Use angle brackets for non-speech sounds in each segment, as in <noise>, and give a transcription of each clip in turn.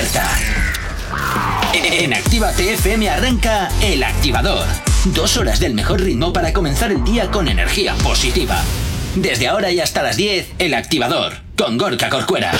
despierta. En Activa TFM arranca El Activador. Dos horas del mejor ritmo para comenzar el día con energía positiva. Desde ahora y hasta las 10, El Activador, con Gorka Corcuera.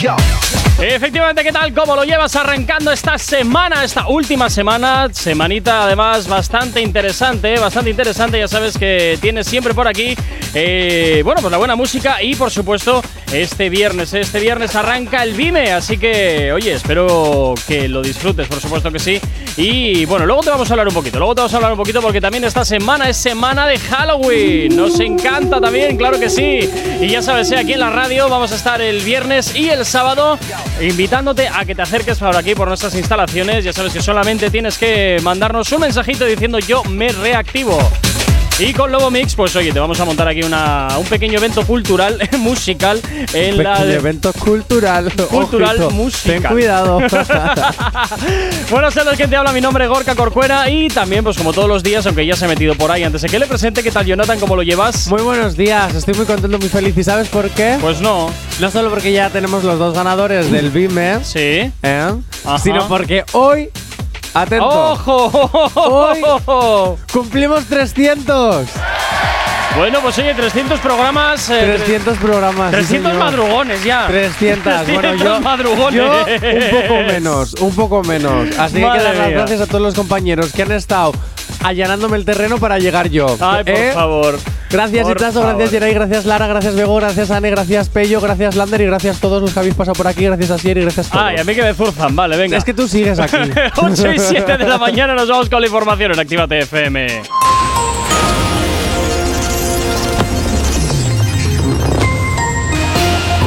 Efectivamente, ¿qué tal? ¿Cómo lo llevas arrancando esta semana, esta última semana? Semanita además bastante interesante, bastante interesante. Ya sabes que tienes siempre por aquí, eh, bueno, pues la buena música y por supuesto este viernes. Este viernes arranca el Vime, así que, oye, espero que lo disfrutes, por supuesto que sí. Y bueno, luego te vamos a hablar un poquito, luego te vamos a hablar un poquito porque también esta semana es semana de Halloween. Nos encanta también, claro que sí. Y ya sabes, eh, aquí en la radio vamos a estar el viernes y el sábado invitándote a que te acerques por aquí, por nuestras instalaciones. Ya sabes que solamente tienes que mandarnos un mensajito diciendo yo me reactivo. Y con Lobo Mix, pues oye, te vamos a montar aquí una, un pequeño evento cultural, <laughs> musical, en Pequeño la... evento cultural. Cultural, Ojito, musical. Ten cuidado. <laughs> Buenas tardes, quien te habla, mi nombre es Gorka Corcuera y también, pues como todos los días, aunque ya se ha metido por ahí, antes de que le presente, ¿qué tal Jonathan? ¿Cómo lo llevas? muy buenos días, estoy muy contento, muy feliz. ¿Y sabes por qué? Pues no, no solo porque ya tenemos los dos ganadores del BIME, sí. ¿eh? Sino porque hoy, atento, ¡Ojo! <laughs> cumplimos 300. Bueno, pues oye, 300 programas. eh, 300 programas. sí, 300 señor. madrugones ya. 300. Bueno, 300 yo, madrugones. yo un poco menos, un poco menos. Así que Madre que dar las mía. gracias a todos los compañeros que han estado allanándome el terreno para llegar yo. Ay, por ¿eh? favor. Gracias Por Itazo, favor. gracias Geray, gracias Lara, gracias Bego, gracias Ane, gracias Pello, gracias Lander y gracias a todos los que habéis pasado por aquí, gracias a Sier y gracias a todos. Ay, a mí que me zurzan, vale, venga. Es que tú sigues aquí. <laughs> 8 y 7 de la mañana nos vamos con la información en Actívate FM.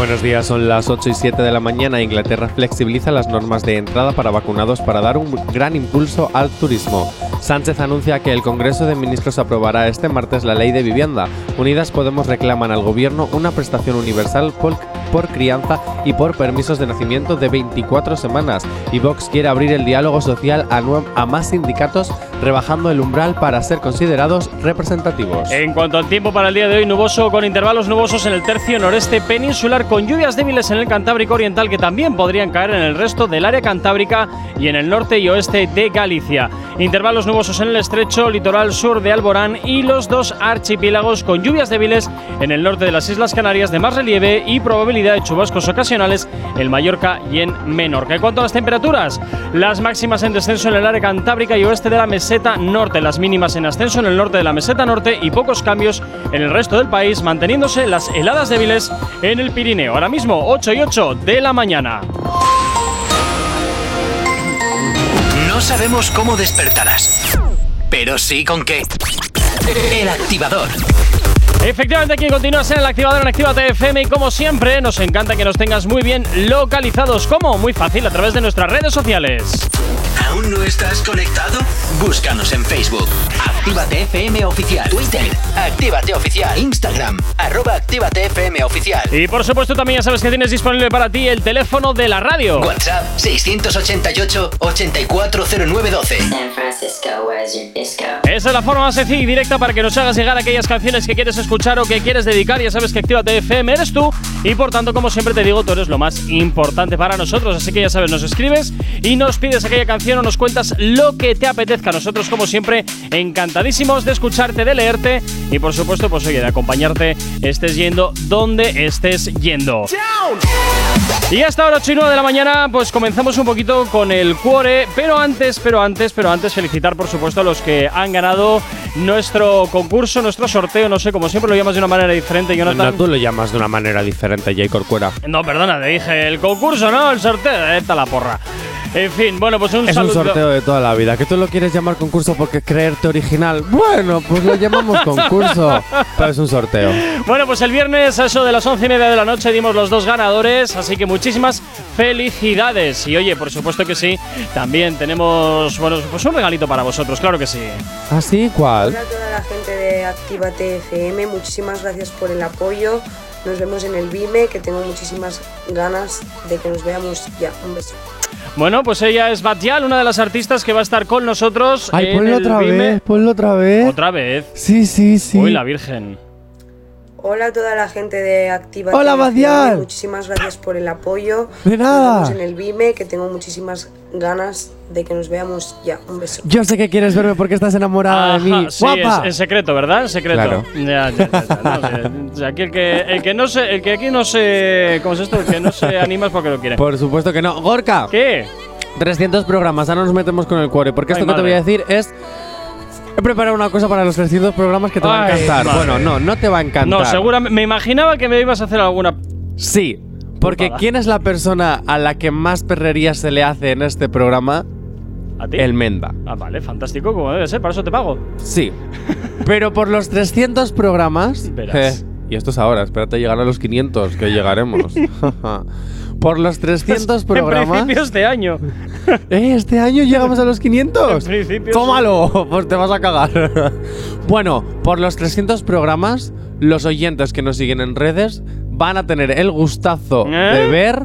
Buenos días, son las 8 y 7 de la mañana. Inglaterra flexibiliza las normas de entrada para vacunados para dar un gran impulso al turismo. Sánchez anuncia que el Congreso de Ministros aprobará este martes la ley de vivienda. Unidas Podemos reclaman al gobierno una prestación universal por, crianza y por permisos de nacimiento de 24 semanas. Y Vox quiere abrir el diálogo social a más sindicatos, rebajando el umbral para ser considerados representativos. En cuanto al tiempo para el día de hoy, nuboso con intervalos nubosos en el tercio noreste peninsular, con lluvias débiles en el Cantábrico Oriental que también podrían caer en el resto del área cantábrica y en el norte y oeste de Galicia. Intervalos nubosos en el estrecho litoral sur de Alborán y los dos archipiélagos con lluvias débiles en el norte de las Islas Canarias de más relieve y probabilidad de chubascos ocasionales en Mallorca y en Menorca. En cuanto a las temperaturas, las máximas en descenso en el área cantábrica y oeste de la meseta norte, las mínimas en ascenso en el norte de la meseta norte y pocos cambios en el resto del país, manteniéndose las heladas débiles en el Pirineo. Ahora mismo 8 y 8 de la mañana. No sabemos cómo despertarás, pero sí con qué. El Activador. Efectivamente, aquí continúas en el activador en Actívate FM y como siempre, nos encanta que nos tengas muy bien localizados. ¿Cómo? Muy fácil, a través de nuestras redes sociales. ¿Aún no estás conectado? Búscanos en Facebook. Actívate FM Oficial. Twitter. Actívate Oficial. Instagram. Arroba Actívate FM Oficial. Y por supuesto también ya sabes que tienes disponible para ti el teléfono de la radio. WhatsApp 688-840912. San Francisco, where's your disco? Esa es la forma más sencilla y directa para que nos hagas llegar aquellas canciones que quieres escuchar o que quieres dedicar. Ya sabes que Actívate FM eres tú y por tanto, como siempre te digo, tú eres lo más importante para nosotros. Así que ya sabes, nos escribes y nos pides aquella canción nos cuentas lo que te apetezca. Nosotros, como siempre, encantadísimos de escucharte, de leerte y por supuesto, pues oye, de acompañarte, estés yendo donde estés yendo. Y hasta ahora 8 y 9 de la mañana, pues comenzamos un poquito con el cuore, pero antes, pero antes, pero antes felicitar por supuesto a los que han ganado nuestro concurso, nuestro sorteo, no sé, como siempre lo llamas de una manera diferente, No, Jonathan. tú lo llamas de una manera diferente, Jay Corcuera. No, perdona, te dije el concurso, no, el sorteo, esta la porra. En fin, bueno, pues un Es un sorteo de toda la vida. ¿Que tú lo quieres llamar concurso porque es creerte original? Bueno, pues lo llamamos <laughs> concurso. Pero es un sorteo. Bueno, pues el viernes a eso de las once y media de la noche dimos los dos ganadores, así que muchísimas felicidades. Y oye, por supuesto que sí, también tenemos, bueno, pues un regalito para vosotros, claro que sí. ¿Ah, sí? ¿Cuál? Hola a toda la gente de Actívate FM, muchísimas gracias por el apoyo. Nos vemos en el BIME, que tengo muchísimas ganas de que nos veamos ya. Un beso. Bueno, pues ella es Batial, una de las artistas que va a estar con nosotros. Ay, en ponlo el otra Vime. vez, ponlo otra vez. Otra vez. Sí, sí, sí. Uy, la Virgen. Hola a toda la gente de Activa. Hola, TV. Badial. Muchísimas gracias por el apoyo. De nada. Nos vemos en el Vime, que tengo muchísimas ganas de que nos veamos ya. Un beso. Yo sé que quieres verme porque estás enamorada de mí. Ajá, sí, ¡Guapa! es- en secreto, ¿verdad? En secreto. Claro. Ya, ya, ya, ya, no, <laughs> aquí el que, el que no se, el que aquí no se, ¿cómo es esto? El que no se anima es porque lo quiere. Por supuesto que no. Gorka, ¿Qué? 300 programas, ahora nos metemos con el cuore. Porque Ay, esto que te madre. voy a decir es. He preparado una cosa para los 300 programas que te va a Ay, encantar. madre. Bueno, no, no te va a encantar. No, seguramente. Me imaginaba que me ibas a hacer alguna. Sí, porque. ¿quién es la persona a la que más perrería se le hace en este programa? ¿A ti? El Menda. Ah, vale, fantástico, como debe ser, para eso te pago. Sí. <laughs> Pero por los 300 programas. Verás. eh, y esto es ahora, espérate llegar a los 500, que llegaremos. <laughs> por los 300 <laughs> En programas. principio este año. <laughs> Eh, este año llegamos a los 500. En principio, Tómalo, <laughs> pues te vas a cagar. bueno, por los 300 programas, los oyentes que nos siguen en redes van a tener el gustazo ¿Eh? de ver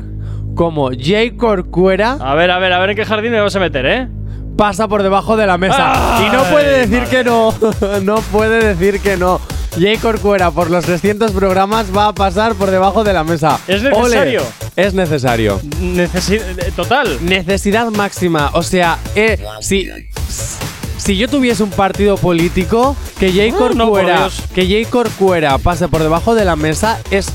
cómo Jay Corcuera A ver, a ver, a ver en qué jardín me vas a meter, ¿eh? pasa por debajo de la mesa. Ay, y no puede decir que no. no puede decir que no. Jay Corcuera por los 300 programas va a pasar por debajo de la mesa. ¿Es necesario? Ole, es necesario. Necesi total. Necesidad máxima. O sea, eh, si, si yo tuviese un partido político, que Oh, no, por Corcuera, que Jay Corcuera pase por debajo de la mesa es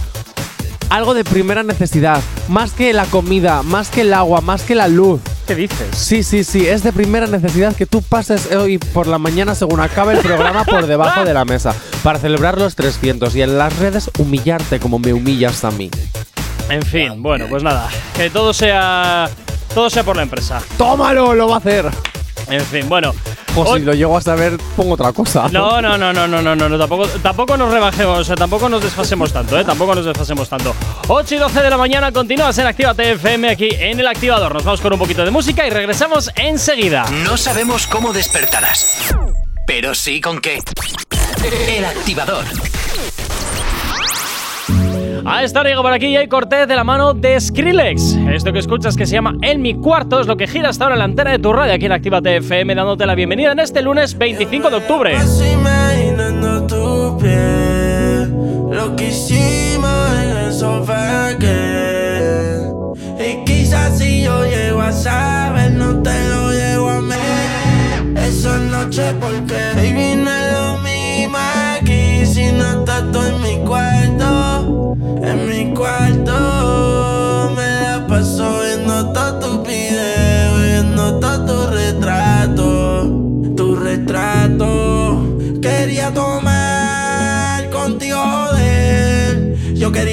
algo de primera necesidad. Más que la comida, más que el agua, más que la luz. ¿Qué dices? Sí, sí, sí, es de primera necesidad que tú pases hoy por la mañana según acabe el programa por debajo de la mesa para celebrar los 300 y en las redes humillarte como me humillas a mí. En fin, bueno, pues nada. Que todo sea. Todo sea por la empresa. ¡Tómalo! Lo va a hacer. En fin, bueno. O Hoy- si lo llego a saber, pongo otra cosa. No, no, no, no, no, no, no, no, tampoco, tampoco nos rebajemos, o sea, tampoco nos desfasemos tanto, ¿eh? Tampoco nos desfasemos tanto. 8 y 12 de la mañana, continúas en Activa TFM aquí en el activador. Nos vamos con un poquito de música y regresamos enseguida. No sabemos cómo despertarás, pero sí con qué. El activador. A esta llega por aquí Jay Cortez de la mano de Skrillex. Esto que escuchas que se llama En mi cuarto es lo que gira hasta ahora la antena de tu radio aquí en Activa TFM dándote la bienvenida en este lunes 25 de octubre. Saber, no te lo llego a mí. Esa noche porque baby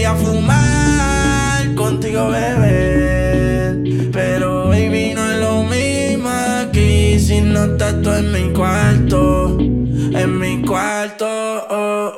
Quería fumar contigo, beber. Pero, baby, no es lo mismo aquí si no estás tú en mi cuarto. En mi cuarto, oh,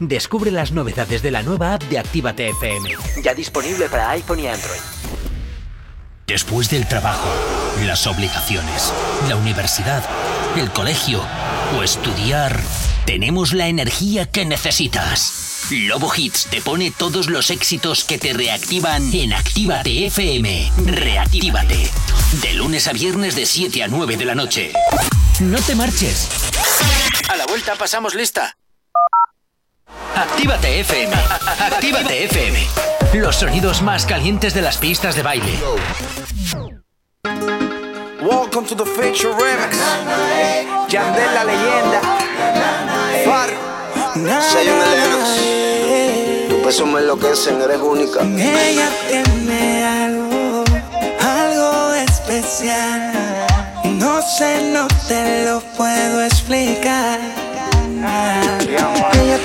Descubre las novedades de la nueva app de Actívate FM. Ya disponible para iPhone y Android. Después del trabajo, las obligaciones, la universidad, el colegio o estudiar, tenemos la energía que necesitas. Lobo Hits te pone todos los éxitos que te reactivan en Actívate FM. Reactívate. De lunes a viernes de 7 a 9 de la noche. No te marches. A la vuelta pasamos lista. Actívate FM. Actívate FM. Los sonidos más calientes de las pistas de baile. Welcome to the Feature Remix. Yandel la leyenda. Far. Zion y Lennox. Tu peso me enloquecen, eres única. Ella tiene algo, algo especial. No sé, no te lo puedo explicar.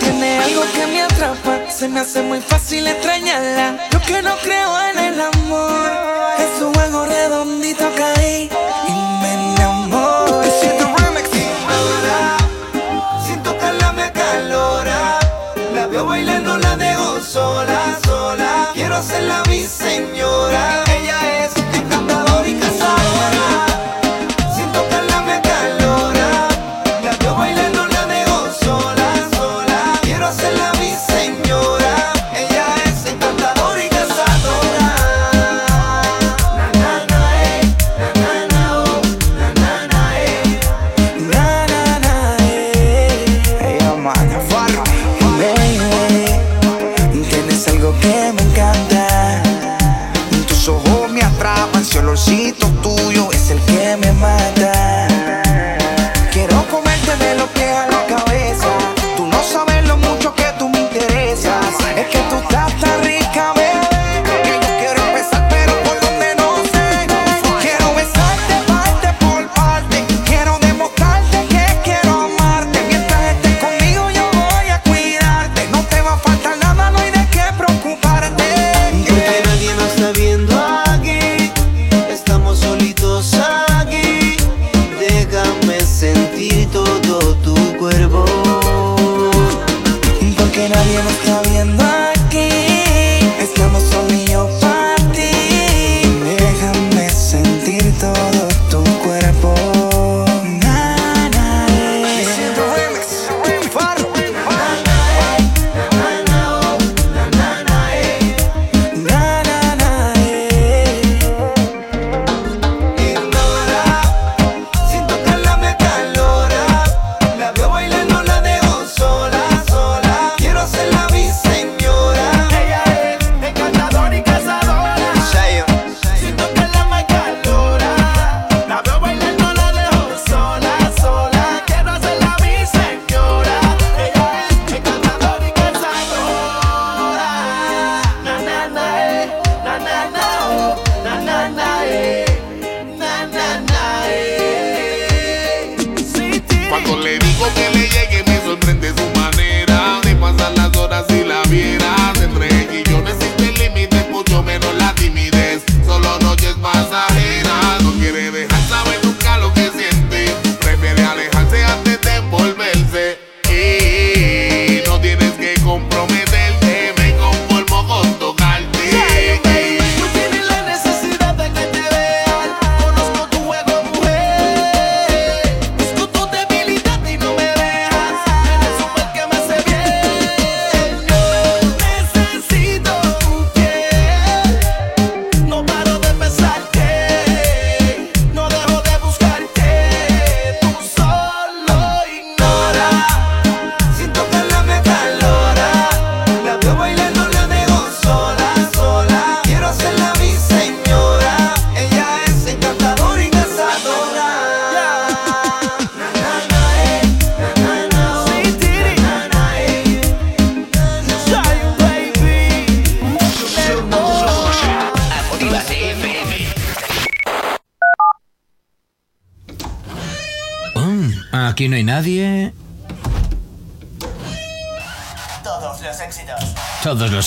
Tiene algo que me atrapa, se me hace muy fácil extrañarla. Yo que no creo en el amor, es su juego redondito caí y me enamoré. Siento. Sin tocarla me calora, la veo bailando, la dejo sola, sola. Quiero hacerla mi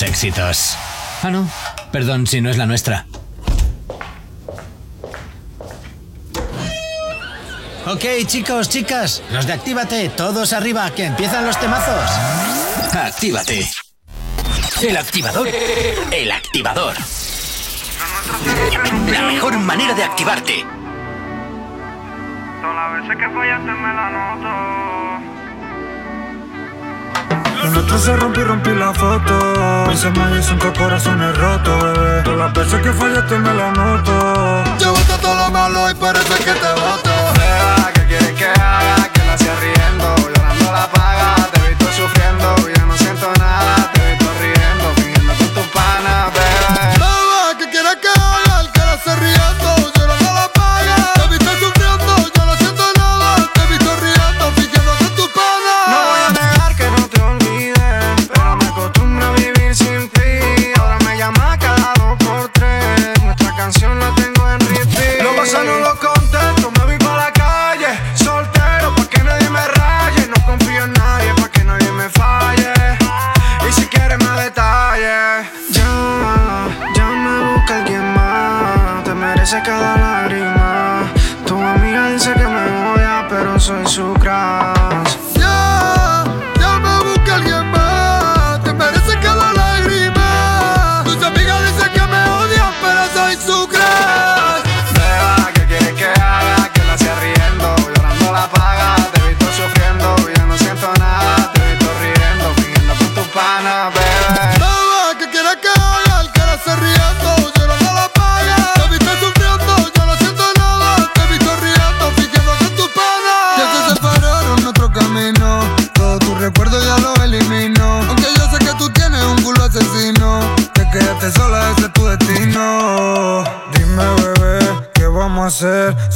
Éxitos. Ah, no. Perdón si no es la nuestra. Ok, chicos, chicas, los de Actívate, todos arriba, que empiezan los temazos. Actívate. El activador. El activador. La mejor manera de activarte. Todas las veces que fallaste me la noto. Nuestro se rompió y rompí la foto. Mis hermanos cinco corazones rotos, bebé. Todas las veces que fallaste me la noto. Llévate todo lo malo y parece que te voto. Beba, ¿qué quieres que haga? Que la riendo, sola, ese es tu destino. Dime, bebé, ¿qué vamos a hacer?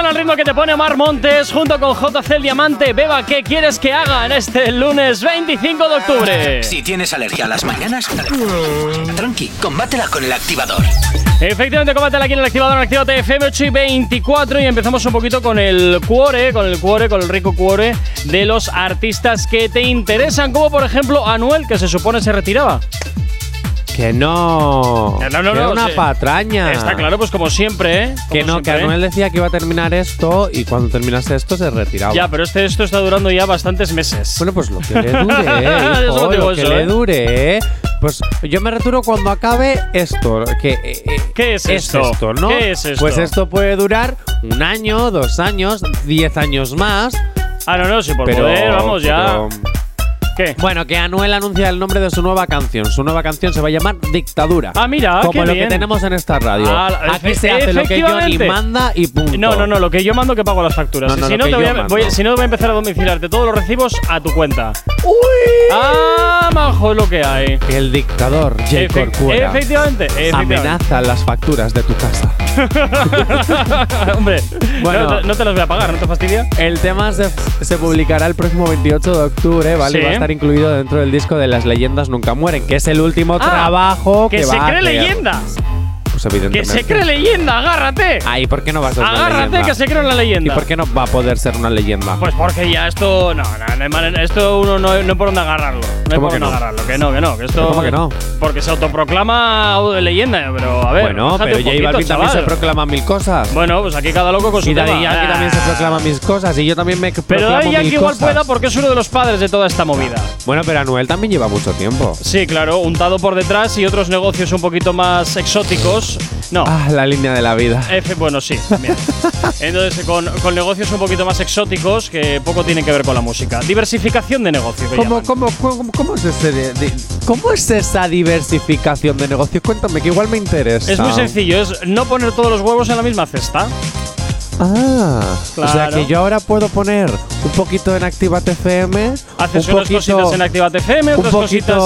El ritmo que te pone Omar Montes junto con JC el Diamante. Beba, ¿qué quieres que haga en este lunes 25 de octubre? Si tienes alergia a las mañanas, tranqui, combátela con el activador. Efectivamente, combátela aquí en el activador en Actívate FM 8 y 24 y empezamos un poquito con el cuore, con el cuore, con el rico cuore de los artistas que te interesan, como por ejemplo Anuel, que se supone se retiraba. Que no. No, no, que no, una sí. patraña. Está claro, pues como siempre, ¿eh? Que no, que siempre, ¿eh? Anuel decía que iba a terminar esto y cuando terminase esto se retiraba. Ya, pero este, esto está durando ya bastantes meses. Bueno, pues lo que le dure, <laughs> hijo, digo lo que eso, le ¿eh? dure, ¿eh? Pues yo me retiro cuando acabe esto. Que, eh, ¿Qué es esto? ¿no? ¿Qué es esto? Pues esto puede durar un año, dos años, diez años más. Ah, no, no, si por pero, poder, vamos ya. pero- ¿Qué? Bueno, que Anuel anuncia el nombre de su nueva canción. Su nueva canción se va a llamar Dictadura. Ah, mira, Como qué lo bien. que tenemos en esta radio. Ah, Aquí se hace lo que Johnny manda y punto. No, no, no, lo que yo mando que pago las facturas. No, no, si, no te voy a, mando. voy- si no, voy a empezar a domiciliarte todos los recibos a tu cuenta. ¡Uy! ¡Ah, majo lo que hay! El dictador, J. Corcuera, efectivamente, efectivamente. amenaza las facturas de tu casa. <laughs> Hombre, Bueno. no, no te las voy a pagar, ¿no te fastidia? El tema se, se publicará el próximo 28 de octubre, ¿vale? Sí. A estar incluido dentro del disco de Las leyendas nunca mueren, que es el último Ah, trabajo que, se a cree hacer. leyenda. Pues Que se cree leyenda, agárrate. Ay, ¿por qué no va a ser una Agárrate leyenda? que se cree una ¿Y leyenda. por qué no va a poder ser una leyenda? Pues porque ya esto. No, no, no esto uno no, no por dónde agarrarlo. No hay ¿Cómo por que dónde no? agarrarlo. Que no, que no. Que esto, ¿Pero cómo que no? Porque se autoproclama leyenda, pero a ver. bueno, pero J Balvin también se proclama mil cosas. Bueno, pues aquí cada loco con su y Daddy. Yankee Ah. también se proclama mis cosas y yo también me Pero Daddy Yankee igual pueda porque es uno de los padres de toda esta movida. Bueno, pero Anuel también lleva mucho tiempo. Sí, claro, untado por detrás y otros negocios un poquito más exóticos. Negocios. No. Ah, la línea de la vida. F, bueno, sí. bien. Entonces, con, con negocios un poquito más exóticos que poco tienen que ver con la música. Diversificación de negocio. ¿Cómo, cómo, cómo, cómo es ese de- de- ¿Cómo es esa diversificación de negocios? Cuéntame, que igual me interesa. Es muy sencillo, es no poner todos los huevos en la misma cesta. Ah, o sea Claro. que yo ahora puedo poner un poquito en Activate FM, Haces un unas poquito cositas en Activate FM, otras cositas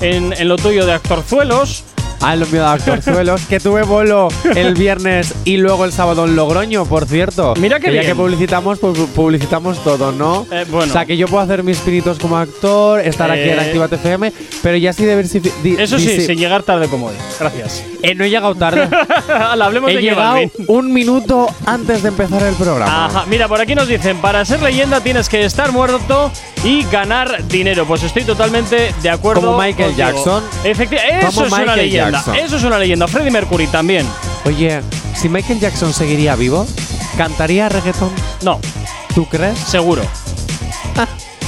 en, en- en lo tuyo de actorzuelos. Ah, lo mío de Actorzuelos, que tuve bolo el viernes y luego el sábado en Logroño, por cierto. Mira Que ya bien. que publicitamos, pues publicitamos todo, ¿no? Eh, bueno. O sea, que yo puedo hacer mis pinitos como actor, estar aquí en Eh. Activate FM, pero ya sí diversificar. Eso sí, sin llegar tarde como hoy. Gracias. Eh, no he llegado tarde. <laughs> Hablemos he de llegado un minuto antes de empezar el programa. Ajá, mira, por aquí nos dicen, para ser leyenda tienes que estar muerto y ganar dinero. Pues estoy totalmente de acuerdo. Como Michael contigo. Jackson. Efectivamente, eso es una Michael leyenda. Eso es una leyenda. Freddie Mercury también. Oye, si Michael Jackson seguiría vivo, ¿cantaría reggaetón? No, ¿Tú crees? seguro.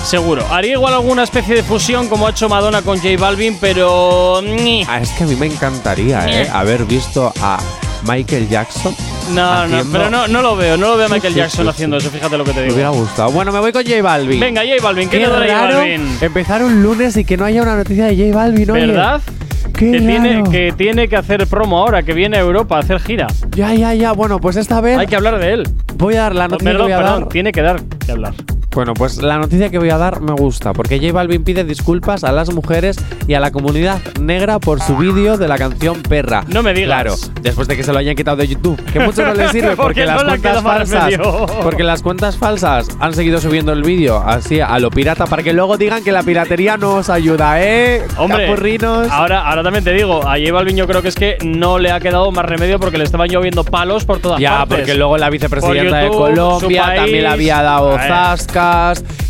Seguro. Haría igual alguna especie de fusión como ha hecho Madonna con J Balvin, pero. ni. Ah, es que a mí me encantaría, ¿eh? Haber visto a Michael Jackson. No, no, pero no, no lo veo. No lo veo a Michael sí, Jackson sí, haciendo eso. Fíjate lo que te Me digo. hubiera gustado. Bueno, me voy con J Balvin. Venga, J Balvin, ¿qué, Qué te trae J Balvin? empezar un lunes y que no haya una noticia de J Balvin, oye. ¿Verdad? Qué que, tiene, que tiene que hacer promo ahora, que viene a Europa a hacer gira. Ya, ya, ya. Bueno, pues esta vez Hay que hablar de él. voy a dar la noticia perdón, que voy a perdón, dar. tiene que dar que hablar. Bueno, pues la noticia que voy a dar me gusta, porque J Balvin pide disculpas a las mujeres y a la comunidad negra por su vídeo de la canción Perra. No me digas. Claro, después de que se lo hayan quitado de YouTube. Que mucho no les sirve <laughs> Porque porque, no las le cuentas falsas. Porque las cuentas falsas han seguido subiendo el vídeo así a lo pirata para que luego digan que la piratería no os ayuda, ¿eh? Hombre, Capurrinos. ahora, ahora también te digo, a J Balvin yo creo que es que no le ha quedado más remedio porque le estaban lloviendo palos por todas Ya, partes. porque luego la vicepresidenta de YouTube, Colombia su país. también le había dado Eh.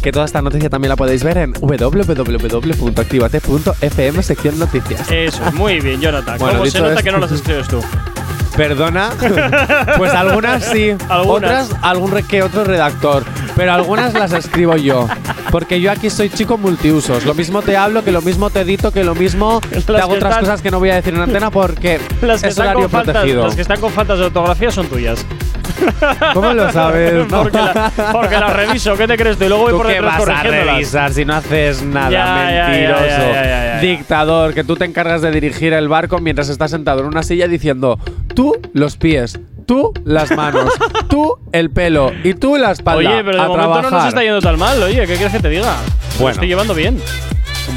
Que toda esta noticia también la podéis ver en www.activate.fm sección noticias. Eso, muy bien, Jonathan. Bueno, ¿Cómo se nota esto- que no las escribes tú? Perdona. <laughs> pues algunas sí. Algunas. Otras, algún que otro redactor. Pero algunas las escribo yo. Porque yo aquí soy chico multiusos. Lo mismo te hablo, que lo mismo te edito, que lo mismo <laughs> te Las hago que otras están- cosas que no voy a decir en antena porque Las que, es están horario con faltas, protegido. las que están con faltas de ortografía son tuyas. <laughs> ¿Cómo lo sabes? porque, la- porque reviso, ¿qué te crees tú? Y luego voy ¿Tú por qué vas a revisar si no haces nada? Ya, mentiroso. ya, ya. Dictador, que tú te encargas de dirigir el barco mientras estás sentado en una silla diciendo tú los pies, tú las manos, <laughs> tú el pelo y tú la espalda. Oye, pero de a momento no nos trabajar. está yendo tan mal. Oye, ¿qué quieres que te diga? Lo Bueno. estoy llevando bien.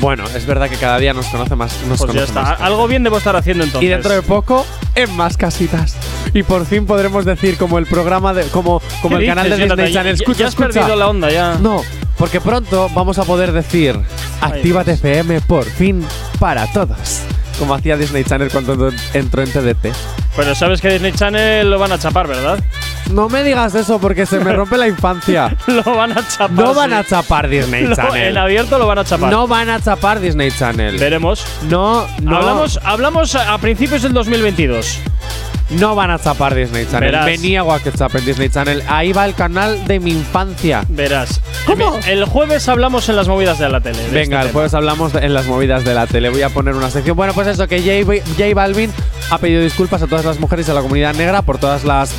Bueno, es verdad que cada día nos conoce más. Nos Pues ya conoce está. más. Algo bien debo estar haciendo entonces. Y dentro de poco, en más casitas. Y por fin podremos decir como el programa de. como, como ¿Qué el canal de dices, Disney? Channel. Ya- Escucha, ya has escucha. perdido la onda ya. No, porque pronto vamos a poder decir Actívate FM por fin para todos. Como hacía Disney Channel cuando entró en TDT. Pero sabes que Disney Channel lo van a chapar, ¿verdad? No me digas eso porque se me rompe la infancia. <laughs> lo van a chapar. No van a chapar Disney Lo- Channel. en abierto lo van a chapar. No van a chapar Disney Channel. Veremos. No, no. Hablamos, hablamos a principios del 2022. No van a chapar Disney Channel. Verás. Me niego a que Disney Channel. Ahí va el canal de mi infancia. Verás. ¿Cómo? El jueves hablamos en las movidas de la tele. de Venga, este el tema. jueves hablamos de- en las movidas de la tele. Voy a poner una sección. Bueno, pues eso, que J, J Balvin ha pedido disculpas a todas las mujeres y a la comunidad negra por todas las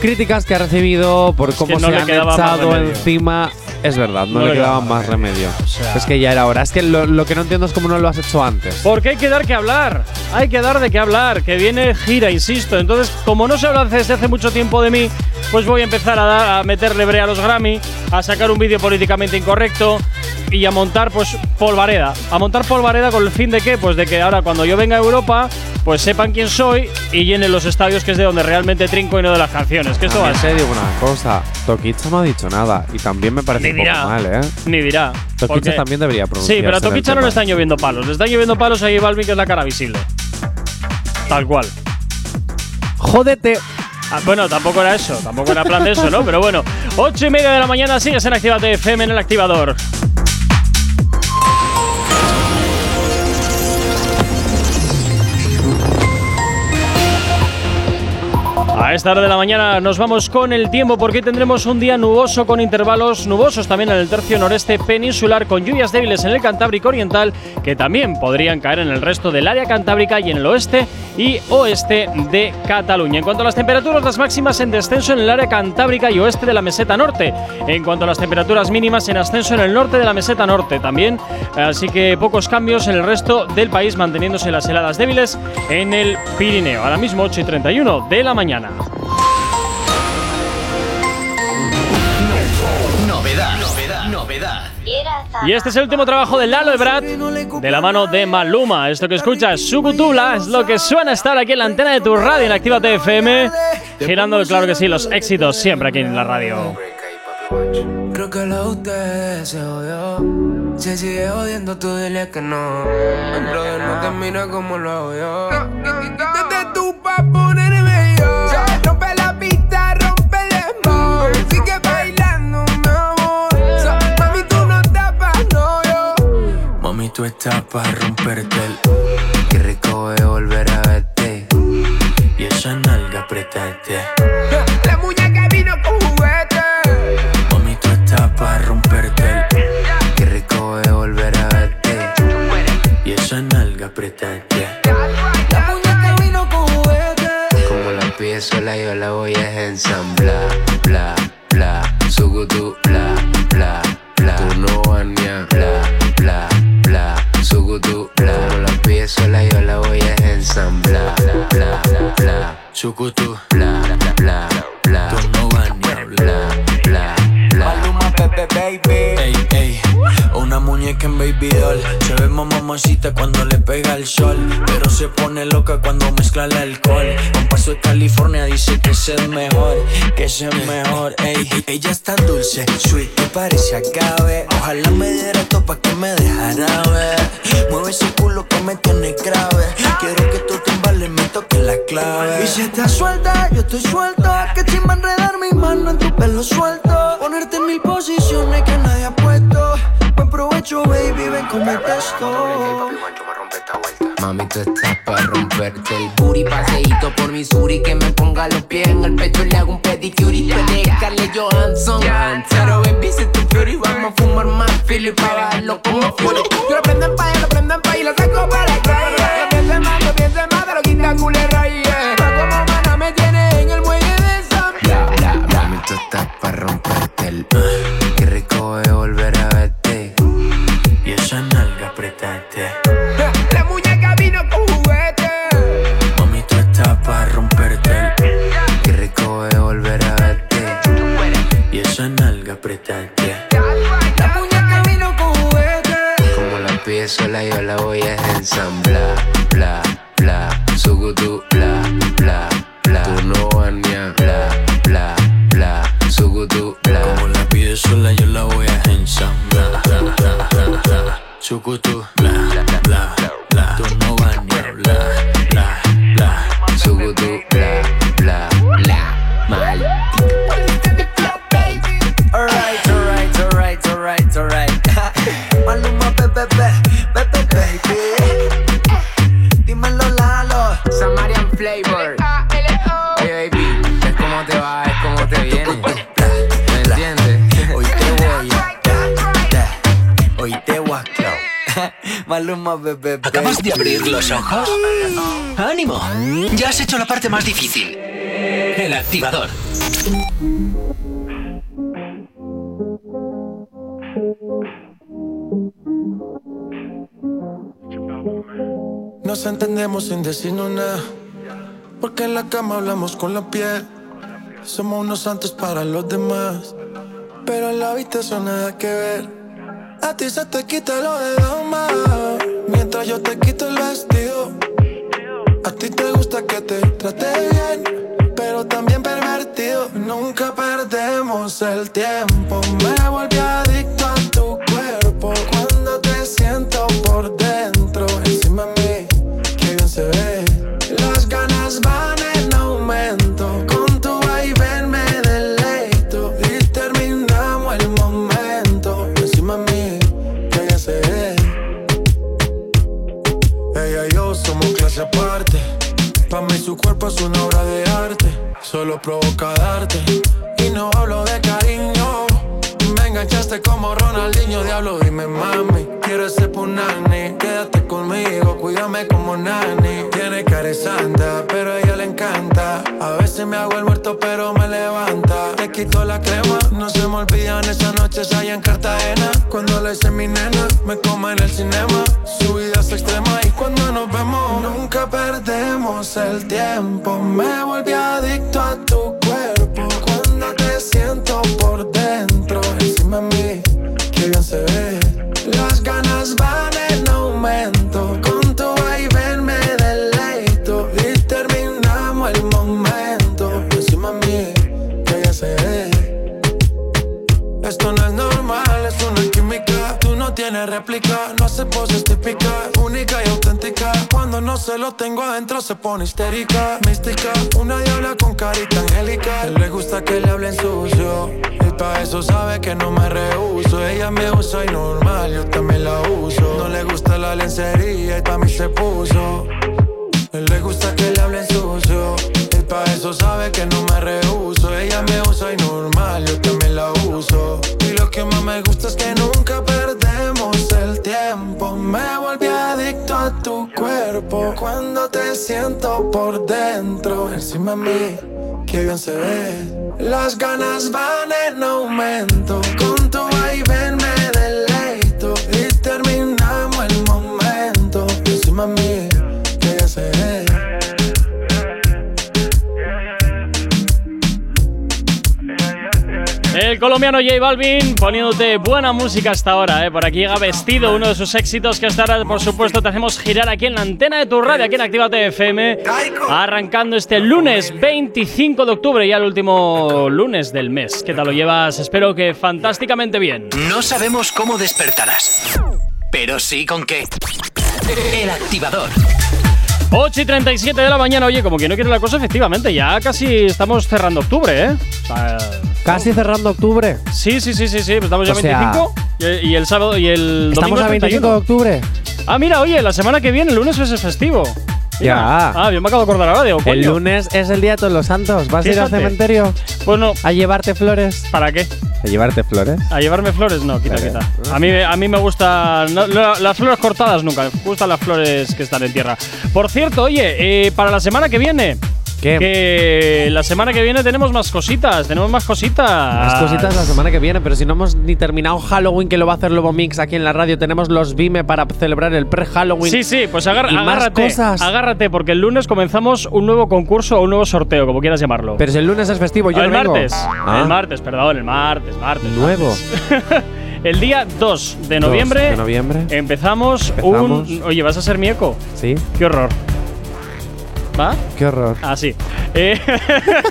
críticas que ha recibido, por cómo que no se le han echado encima. Es verdad, no, No le quedaba quedaba más remedio. sea- Es que ya era hora. Es que lo, lo que no entiendo es cómo no lo has hecho antes. Porque hay que dar que hablar. Hay que dar de qué hablar. Que viene gira, insisto. Entonces, como no se habla desde hace mucho tiempo de mí, pues voy a empezar a, dar- a meterle brea a los Grammy, a sacar un vídeo políticamente incorrecto y a montar, pues, polvareda. A montar polvareda con el fin de qué? Pues de que ahora cuando yo venga a Europa, pues sepan quién soy y llenen los estadios que es de donde realmente trinco y no de las canciones. Que eso va a ser. digo una cosa. Toquicha no ha dicho nada. Y también me parece Ni un poco dirá. mal, ¿eh? Ni dirá. Porque- también debería pronunciarse. Sí, pero a del Toquicha no le están lloviendo palos. Le están lloviendo palos a Balvin, que es la cara visible. Tal cual. Jódete. Ah, bueno, tampoco era eso, tampoco era plan de eso, ¿no? Pero bueno, 8 y media de la mañana sigues en Activate FM en el activador. A esta hora de la mañana nos vamos con el tiempo porque tendremos un día nuboso con intervalos nubosos también en el tercio noreste peninsular con lluvias débiles en el Cantábrico Oriental que también podrían caer en el resto del área cantábrica y en el oeste y oeste de Cataluña. En cuanto a las temperaturas, las máximas en descenso en el área cantábrica y oeste de la meseta norte. En cuanto a las temperaturas mínimas en ascenso en el norte de la meseta norte también. Así que pocos cambios en el resto del país manteniéndose las heladas débiles en el Pirineo. Ahora mismo 8 y 31 de la mañana. Novedad, novedad, novedad. Y este es el último trabajo de Lalo Ebrard de la mano de Maluma. Esto que escuchas, Subutula, es lo que suena estar aquí en la antena de tu radio en Activa TFM, girando, claro que sí, los éxitos siempre aquí en la radio. Creo que la usted se jodió. Se sigue jodiendo, tú dile que no. El brother no te mira como lo hago yo. Tú estás para romperte el. Qué rico es volver a verte. Y esa nalga apretarte. La muñeca vino con juguete. Mami, tú estás para romperte el. Qué rico es volver a verte. Y esa nalga apretarte. La muñeca vino con juguete. Como la pide sola, yo la voy a ensamblar. Bla, bla. Sugutu, Bla, bla, bla. Sugutu, bla, bla, bla, bla. Muñeca en baby doll. Se ve mamacita cuando le pega el sol. Pero se pone loca cuando mezcla el alcohol. Con paso de California dice que es el mejor, que es el mejor. Ey, ella es tan dulce, sweet, que parece agave. Ojalá me diera esto pa' que me dejara ver. Mueve ese culo que me tiene grave. Quiero que tú timbales me toques la clave. Y si estás suelta, yo estoy suelto. Que chimba enredar mi mano en tu pelo suelto. Ponerte en mil posiciones que nadie ha puesto. Buen provecho, baby, ven con el texto. Mami, tú estás para romperte el booty Paseíto por Missouri Que me ponga los pies en el pecho y le hago un pedicure Y tú eres Scarlett Johansson Pero baby, si tú fury Vamos a fumar más filo y pa' bajarlo como fury Yo lo prendo en paya, lo prendo en paya y lo saco para la calle. No pienses más, no pienses más, te lo quita culera y yeah. Como mana me tiene en el muelle de San Bla, bla, bla Mami, tú estás para romperte el Sola, yo la voy a ensamblar. Bla, bla, sugutu, bla, bla, bla. Tú no vas ni a bla, bla, bla, sugutu, bla. Como la pide sola, yo la voy a ensamblar. Bla, bla, bla, bla. Sugutu, Maluma, bebé. ¿Acabas de abrir los ojos? ¡Ánimo! Ya has hecho la parte más difícil. El activador. Nos entendemos sin decirnos nada. Porque en la cama hablamos con la piel. Somos unos santos para los demás. Pero en la habitación nada que ver. A ti se te quita lo de dama. Mientras yo te quito el vestido. A ti te gusta que te trate bien. Pero también pervertido. Nunca perdemos el tiempo. Me volví adicto a tu cuerpo. Cuando te siento por dentro. Encima de mí, que bien se ve. Su cuerpo es una obra de arte, solo provoca darte. Y no hablo de cariño, me enganchaste como Ronaldinho, diablo, dime mami. Quiero ser punani, quédate conmigo, cuídame como nani. Tiene cara santa, pero a ella le encanta. A veces me hago el muerto, pero me levanta. Te quito la crema, no se me olvidan esas noches allá en Cartagena. Cuando le hice mi nena, me come en el cinema. Su vida es extrema y cuando nos vemos, nunca perdemos el tiempo. Me volví adicto a tu cuerpo. Cuando te siento por dentro, encima de mí, que bien se ve. Las ganas van no tienes réplica, no hace poses típicas. Única y auténtica. Cuando no se lo tengo adentro se pone histérica. Mística, una diabla con carita angélica. Él le gusta que le hablen sucio. Y pa' eso sabe que no me rehuso. Ella me usa y normal, yo también la uso. No le gusta la lencería y pa' mí se puso. Él le gusta que le hablen sucio. Y pa' eso sabe que no me rehuso. Ella me usa y normal, yo también la uso. Y lo que más me gusta es que tiempo. Me volví adicto a tu cuerpo. Cuando te siento por dentro, encima de mí, que bien se ve. Las ganas van en aumento. Con tu vaivén me deleito. Y terminamos el momento. Encima de mí, El colombiano J Balvin poniéndote buena música hasta ahora, ¿eh? Por aquí llega vestido, uno de sus éxitos que hasta ahora, por supuesto, te hacemos girar aquí en la antena de tu radio, aquí en Actívate FM. Arrancando este lunes 25 de octubre, ya el último lunes del mes. ¿Qué tal lo llevas? Espero que fantásticamente bien. No sabemos cómo despertarás, pero sí con qué. El activador. 8 y 37 de la mañana, oye, como que no quiere la cosa, efectivamente, ya casi estamos cerrando octubre, ¿eh? O sea, Casi cerrando octubre. Sí, sí, sí, sí, sí, pues estamos ya O sea, 25 y, y el sábado y el domingo Estamos es a 25 31. de octubre. Ah, mira, oye, la semana que viene, el lunes es festivo. Mira. Ya. Ah, yo me acabo de acordar ahora, digo, El lunes es el día de todos los santos. ¿Vas a ir al cementerio Pues no, a llevarte flores? ¿para qué? ¿A llevarte flores? ¿A llevarme flores? No, quita, Vale. quita. A mí, a mí me gustan. no, la- las flores cortadas nunca. Me gustan las flores que están en tierra. Por cierto, oye, eh, para la semana que viene. ¿Qué? Que la semana que viene tenemos más cositas. Tenemos más cositas. Más cositas la semana que viene, pero si no hemos ni terminado Halloween, que lo va a hacer Lobo Mix aquí en la radio, tenemos los Vime para celebrar el pre-Halloween. Sí, sí, pues agar- agárrate. cosas. Agárrate, porque el lunes comenzamos un nuevo concurso o un nuevo sorteo, como quieras llamarlo. Pero si el lunes es festivo, yo el no martes. Ah, El martes, perdón, el martes, martes. Nuevo. martes. <laughs> el día 2 de noviembre. de noviembre. Empezamos, Empezamos. un. Oye, ¿vas a ser mi eco? Sí, Qué horror. ¿Va? qué horror. Así. Eh,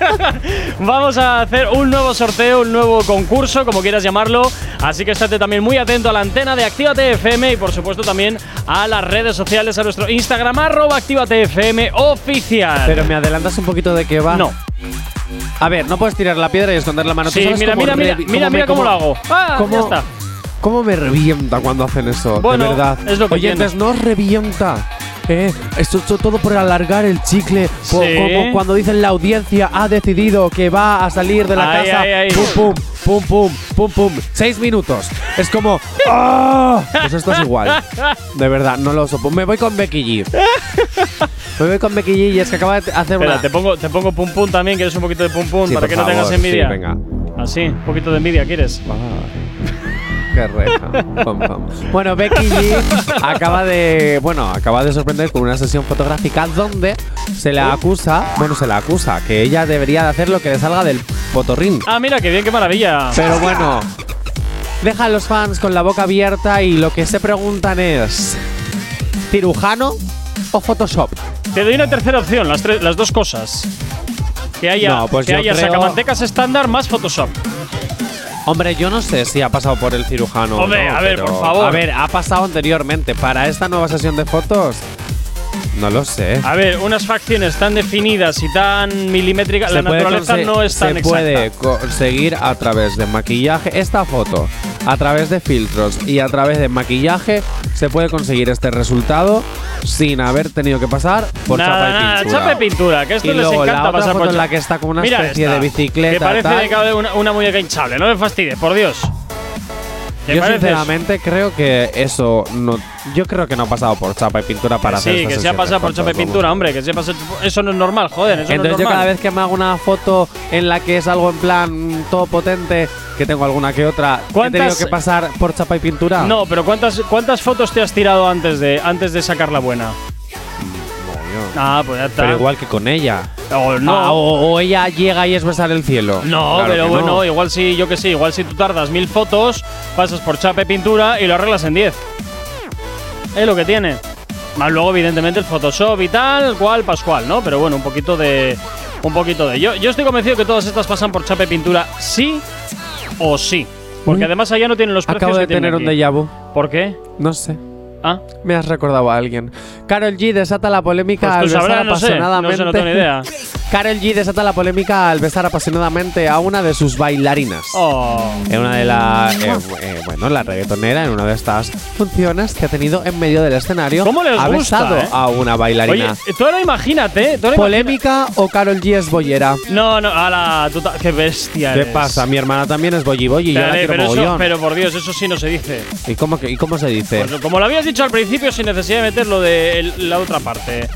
<laughs> vamos a hacer un nuevo sorteo, un nuevo concurso, como quieras llamarlo. Así que estate también muy atento a la antena de Actívate FM y por supuesto también a las redes sociales, a nuestro Instagram, arroba Actívate FM oficial. Pero me adelantas un poquito de qué va. no. A ver, no puedes tirar la piedra y esconder la mano. ¿Tú Sí, mira, mira, mira, mira, mira cómo lo hago. Ah, cómo- ya está. ¿Cómo me revienta cuando hacen eso? Bueno, de verdad. es lo que Oyentes, no os revienta. Eh, esto, esto todo por alargar el chicle. Sí. Como cuando dicen la audiencia ha decidido que va a salir de la Ay, casa. ay, ay. Pum, pum, pum, pum, pum, pum. Seis minutos. Es como. ¡ah! Pues esto es igual. De verdad, no lo sopo. Me voy con Becky G. Me voy con Becky G y es que acaba de hacer Espera, una. te pongo, te pongo pum pum también, quieres un poquito de pum pum Sí, para que no tengas sí, envidia. venga. Así, un poquito de envidia, ¿quieres? Qué reja. Bueno, Becky G acaba de, bueno, acaba de sorprender con una sesión fotográfica donde se la acusa, bueno, se la acusa que ella debería de hacer lo que le salga del potorrín. Ah, mira, qué bien, qué maravilla. Pero bueno, deja a los fans con la boca abierta y lo que se preguntan es cirujano o Photoshop. Te doy una tercera opción, las, tres- las dos cosas. Que haya, No, pues que haya creo- sacamantecas estándar más Photoshop. Hombre, yo no sé si ha pasado por el cirujano. o Hombre, no, a ver, pero- por favor. A ver, ha pasado anteriormente. Para esta nueva sesión de fotos, No lo sé. A ver, unas facciones tan definidas y tan milimétricas, la Se naturaleza no es tan Se exacta. puede conseguir a través de maquillaje. Esta foto, a través de filtros y a través de maquillaje, se puede conseguir este resultado sin haber tenido que pasar por nada, chapa y nada, pintura. chapa y pintura, que esto y les luego encanta la otra pasar foto por en la que está como una Mira especie esta, de bicicleta. Que parece tal. de una, una muñeca hinchable, no me fastidie, por Dios. ¿Te Yo sinceramente creo que eso no. Yo creo que no ha pasado por chapa y pintura para hacer Sí, que se ha pasado por chapa y pintura, hombre, que se pasa, eso no es normal, joder, eso Entonces no es yo normal. cada vez que me hago una foto en la que es algo en plan todo potente, que tengo alguna que otra, he ¿Cuántas- tenido que pasar por chapa y pintura. No, pero ¿cuántas, ¿cuántas fotos te has tirado antes de, antes de sacar la buena? Ah, pues ya está. Pero igual que con ella. O no. Ah, o, o ella llega y es besar el cielo. No, Claro pero bueno, no. igual si, yo que sé, igual si tú tardas mil fotos, pasas por chapa y pintura y lo arreglas en 10. Es lo que tiene. Más luego, evidentemente, el Photoshop y tal, cual, pascual, ¿no? Pero bueno, un poquito de. Un poquito de. Yo, yo estoy convencido que todas estas pasan por chapa y pintura, sí o sí. Porque además allá no tienen los precios Acabo de que tener un déjà vu. ¿Por qué? No sé. Ah. Me has recordado a alguien. Carol G desata la polémica Pues al besar no sé, no sé, no tengo ni idea. <laughs> Carol G desata la polémica al besar apasionadamente a una de sus bailarinas. Oh. En una de las. bueno, la reggaetonera, en una de estas funciones que ha tenido en medio del escenario. ¿Cómo les ha gusta, besado eh? a una Oye, bailarina. tú ahora imagínate. tú ahora ¿Polémica o Carol G es bollera? No, no, ala, tú qué bestia ¿Qué eres. pasa? Mi hermana también es bolli bolli yo la Pero, quiero pero, eso- pero por Dios, eso sí no se dice. ¿Y cómo, que- ¿Y cómo se dice? Pues como lo habías dicho al principio, sin necesidad de meter lo de el- la otra parte.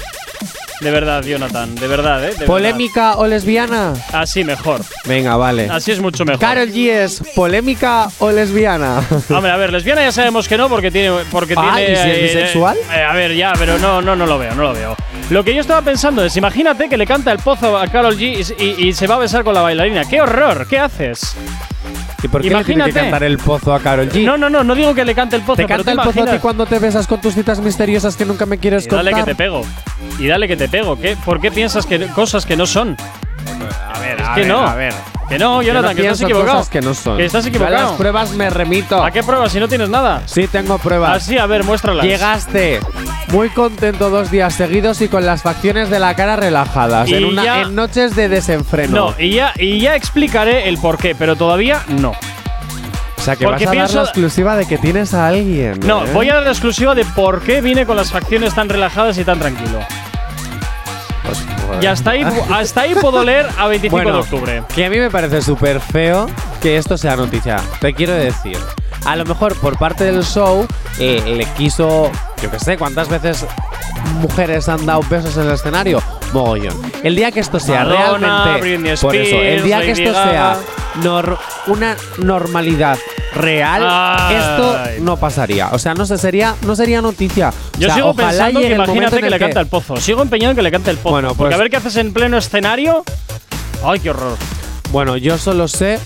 De verdad, Jonathan, de verdad, ¿eh? De ¿Polémica o lesbiana? Así mejor. Venga, vale. Así es mucho mejor. ¿Carol G es polémica o lesbiana? <laughs> Hombre, a ver, lesbiana ya sabemos que no, porque tiene. Porque Ah, tiene ¿y si es eh, bisexual? eh, a ver, ya, pero no, no, no lo veo, no lo veo. Lo que yo estaba pensando es, imagínate que le canta el pozo a Carol G y, y- y se va a besar con la bailarina. ¡Qué horror! ¿Qué haces? ¿Y por qué le tiene que Imagínate. cantar el pozo a Carol G? No, no, no, no digo que le cante el pozo. ¿Te pero canta el pozo a ti cuando te besas con tus citas misteriosas que nunca me quieres Y contar? dale que te pego. Y dale que te pego. ¿Qué? ¿Por qué piensas que cosas que no son? A ver, Es a que ver, no. a ver. Que no, Jonathan, que estás pienso equivocado. cosas que no son. Que estás equivocado. A las pruebas me remito. ¿A qué pruebas si no tienes nada? Sí, tengo pruebas. Así, a ver, muéstralas. Llegaste muy contento dos días seguidos y con las facciones de la cara relajadas. Y en, una- ya- en noches de desenfreno. No, y ya, y ya explicaré el por qué, pero todavía no. o sea que porque vas a dar la exclusiva de que tienes a alguien. No, ¿eh? voy a dar la exclusiva de por qué vine con las facciones tan relajadas y tan tranquilo. Y hasta ahí, hasta ahí puedo leer a 25 Bueno, de octubre. Que a mí me parece súper feo que esto sea noticia. Te quiero decir. A lo mejor por parte del show eh, le quiso, yo qué sé, cuántas veces mujeres han dado besos en el escenario. Mogollón. El día que esto sea Madonna, realmente. Britney por eso, el Spears, día que esto sea nor- una normalidad real, Ay. esto no pasaría. O sea, no se sería, no sería noticia. O Yo sea, sigo pensando que imagínate que le canta el pozo. Sigo empeñado en que le cante el pozo. Bueno, Porque pues- a ver qué haces en pleno escenario. Ay, qué horror. Bueno, yo solo sé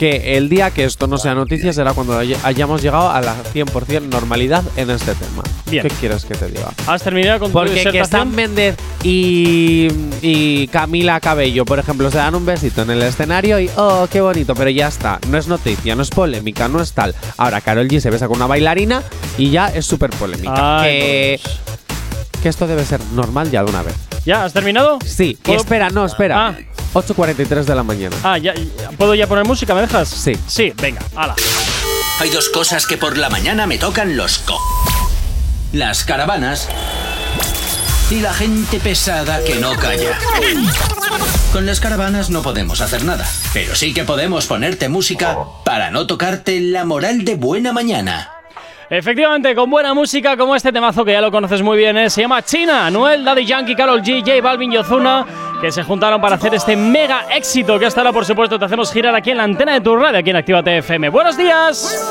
que el día que esto no sea noticia será cuando hay- hayamos llegado a la 100% normalidad en este tema. Bien. ¿Qué quieres que te diga? ¿Has terminado con tu Porque que disertación? Sam Méndez y, y Camila Cabello, por ejemplo, se dan un besito en el escenario y ¡oh, qué bonito! Pero ya está, no es noticia, no es polémica, no es tal. Ahora Carol G se besa con una bailarina y ya es súper polémica. Ay, que, que esto debe ser normal ya de una vez. ¿Ya? ¿Has terminado? Sí, y ¿Puedo- espera, no, espera. Ah. 8.43 de la mañana. Ah, ya, ya- ¿Puedo ya poner música? ¿Me dejas? Sí. Sí, venga, hala. Hay dos cosas que por la mañana me tocan los co. Las caravanas y la gente pesada que no calla. Con las caravanas no podemos hacer nada, pero sí que podemos ponerte música para no tocarte la moral de buena mañana. Efectivamente, con buena música como este temazo que ya lo conoces muy bien, ¿eh? se llama China, Noel, Daddy Yankee, Carol G, J Balvin y Ozuna, que se juntaron para hacer este mega éxito que hasta ahora, por supuesto, te hacemos girar aquí en la antena de tu radio, aquí en Activa FM. ¡Buenos días!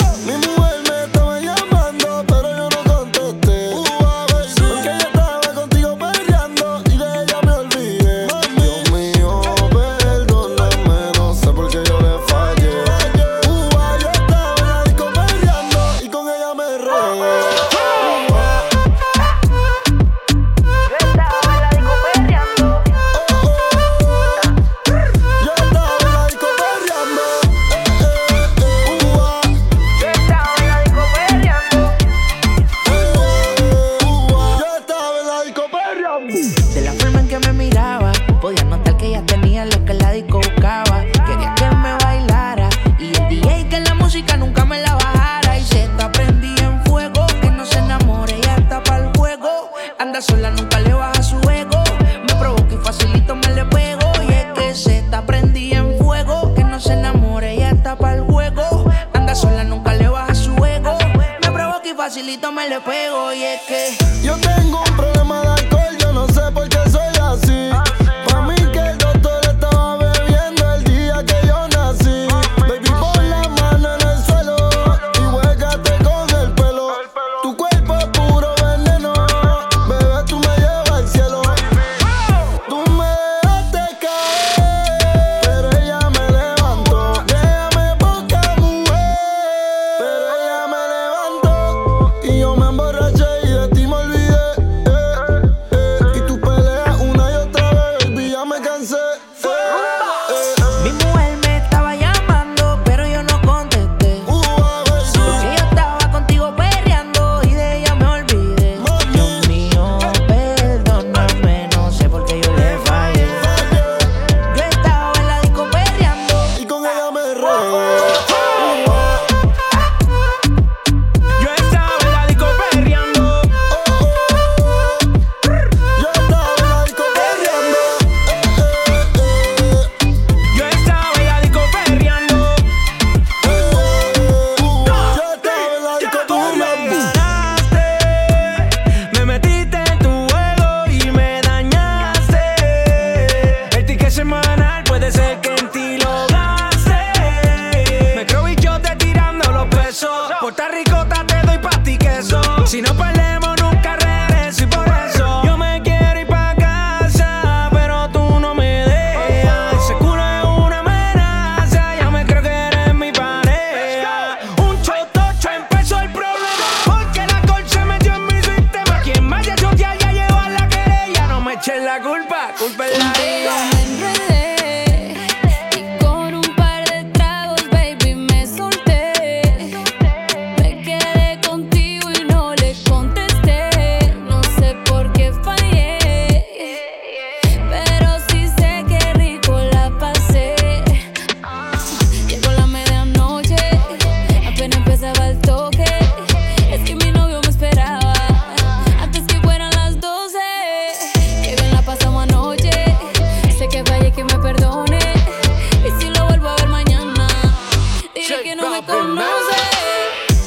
Que no me conoce.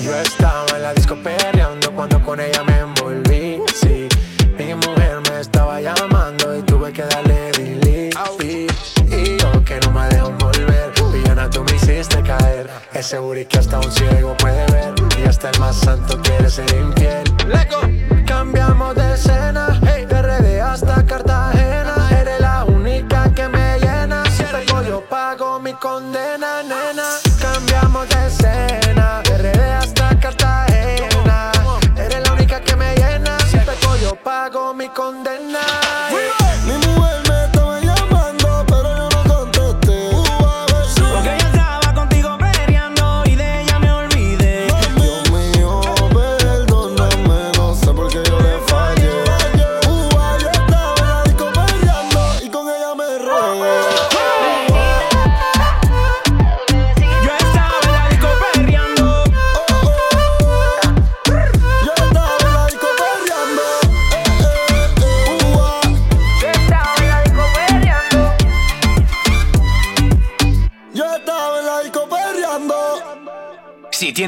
Yo estaba en la disco perreando cuando con ella me envolví. Sí, mi mujer me estaba llamando y tuve que darle delete. Y yo que no me dejo volver, villana tú me hiciste caer. Ese booty que hasta un ciego puede ver y hasta el más santo quiere ser infiel. Cambiamos de escena, hey, de RD hasta Cartagena. Eres la única que me llena. Si pego yo pago mi condena,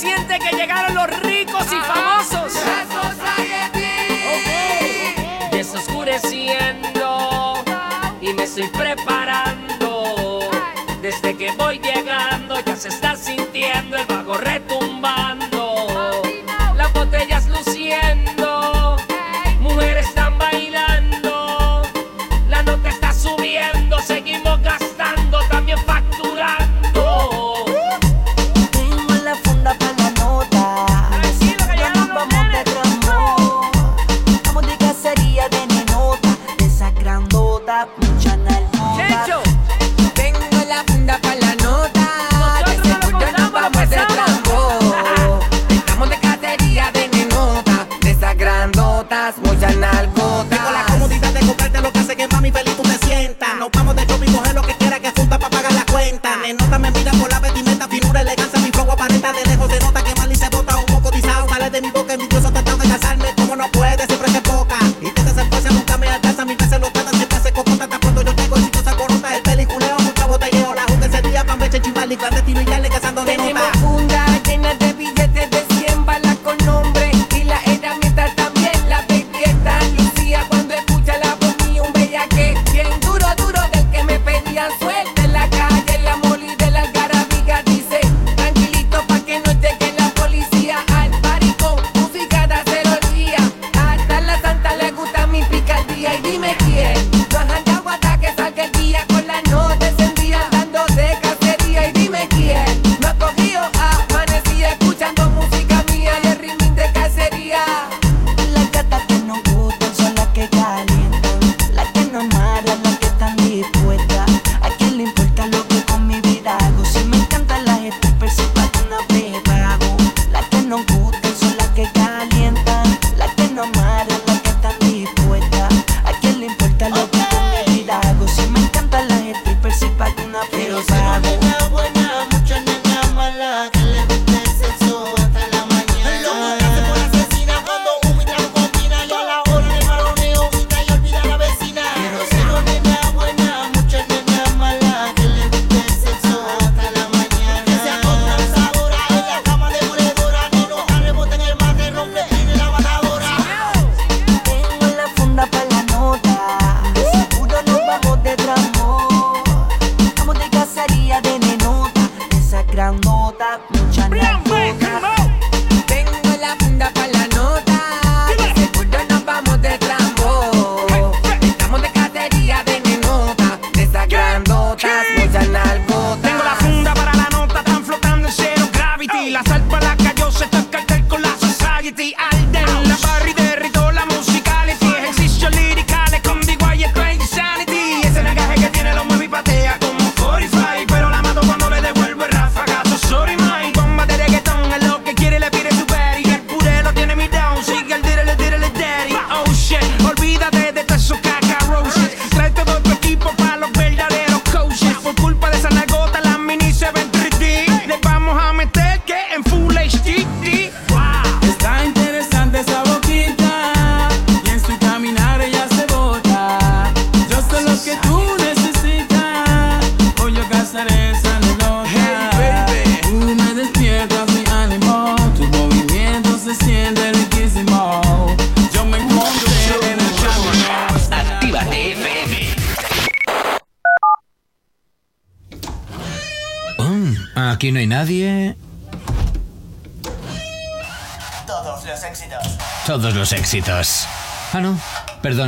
Siente que llegaron los ricos y famosos. Desoscureciendo y me estoy preparando. Desde que voy llegando ya se está sintiendo el bajo retumbando.